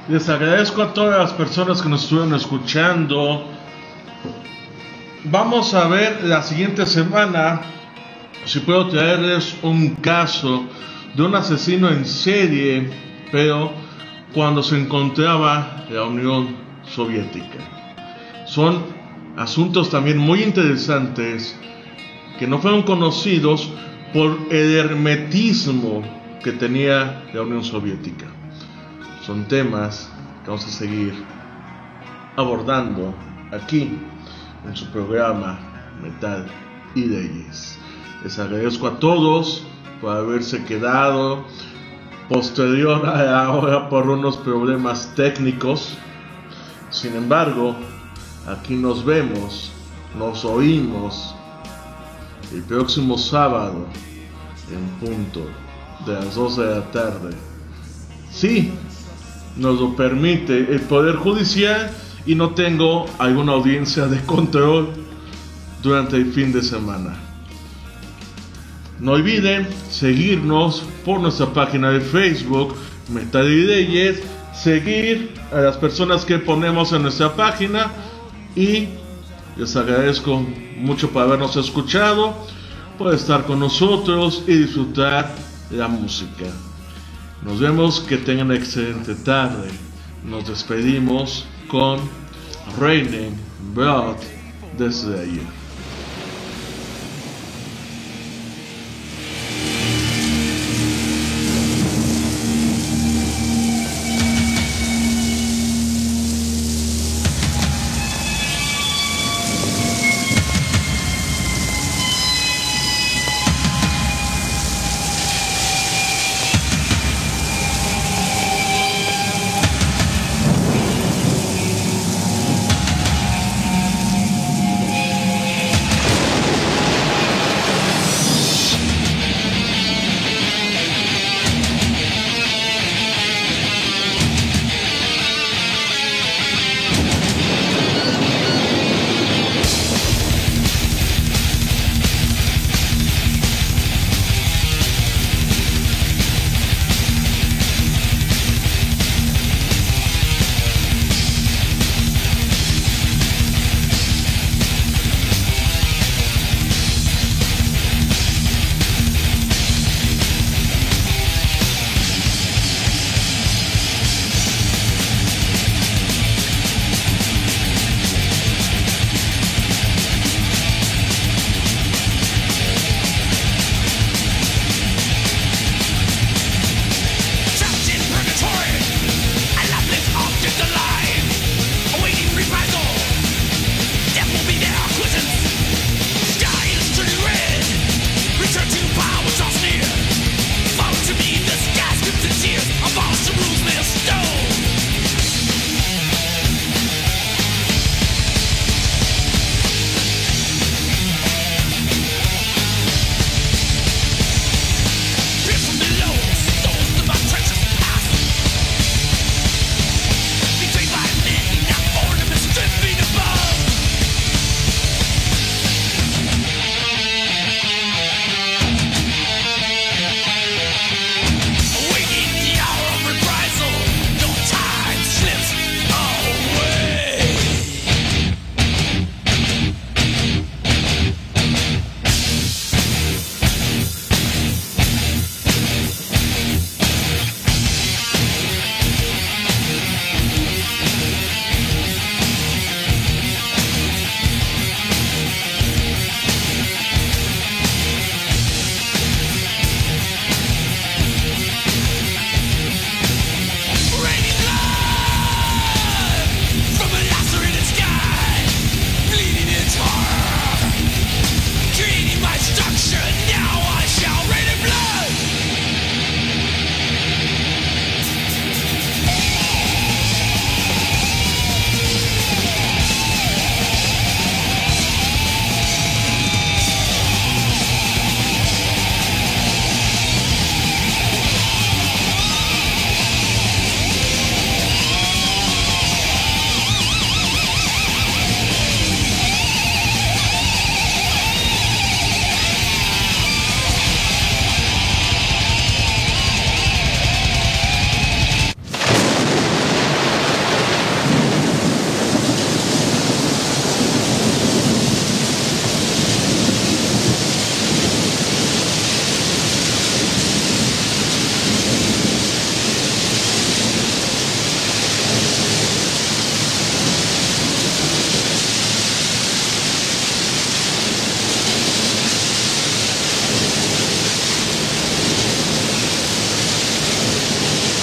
Les agradezco a todas las personas que nos estuvieron escuchando. Vamos a ver la siguiente semana si puedo traerles un caso de un asesino en serie, pero cuando se encontraba la Unión Soviética. Son asuntos también muy interesantes que no fueron conocidos por el hermetismo que tenía la Unión Soviética. Son temas que vamos a seguir abordando aquí en su programa Metal y Leyes. Les agradezco a todos por haberse quedado posterior a la hora por unos problemas técnicos. Sin embargo, aquí nos vemos, nos oímos el próximo sábado en punto de las 12 de la tarde. Sí, nos lo permite el Poder Judicial y no tengo alguna audiencia de control durante el fin de semana. No olviden seguirnos por nuestra página de Facebook, Leyes, seguir a las personas que ponemos en nuestra página y les agradezco mucho por habernos escuchado, por estar con nosotros y disfrutar la música. Nos vemos, que tengan excelente tarde. Nos despedimos con Raining Blood desde ayer.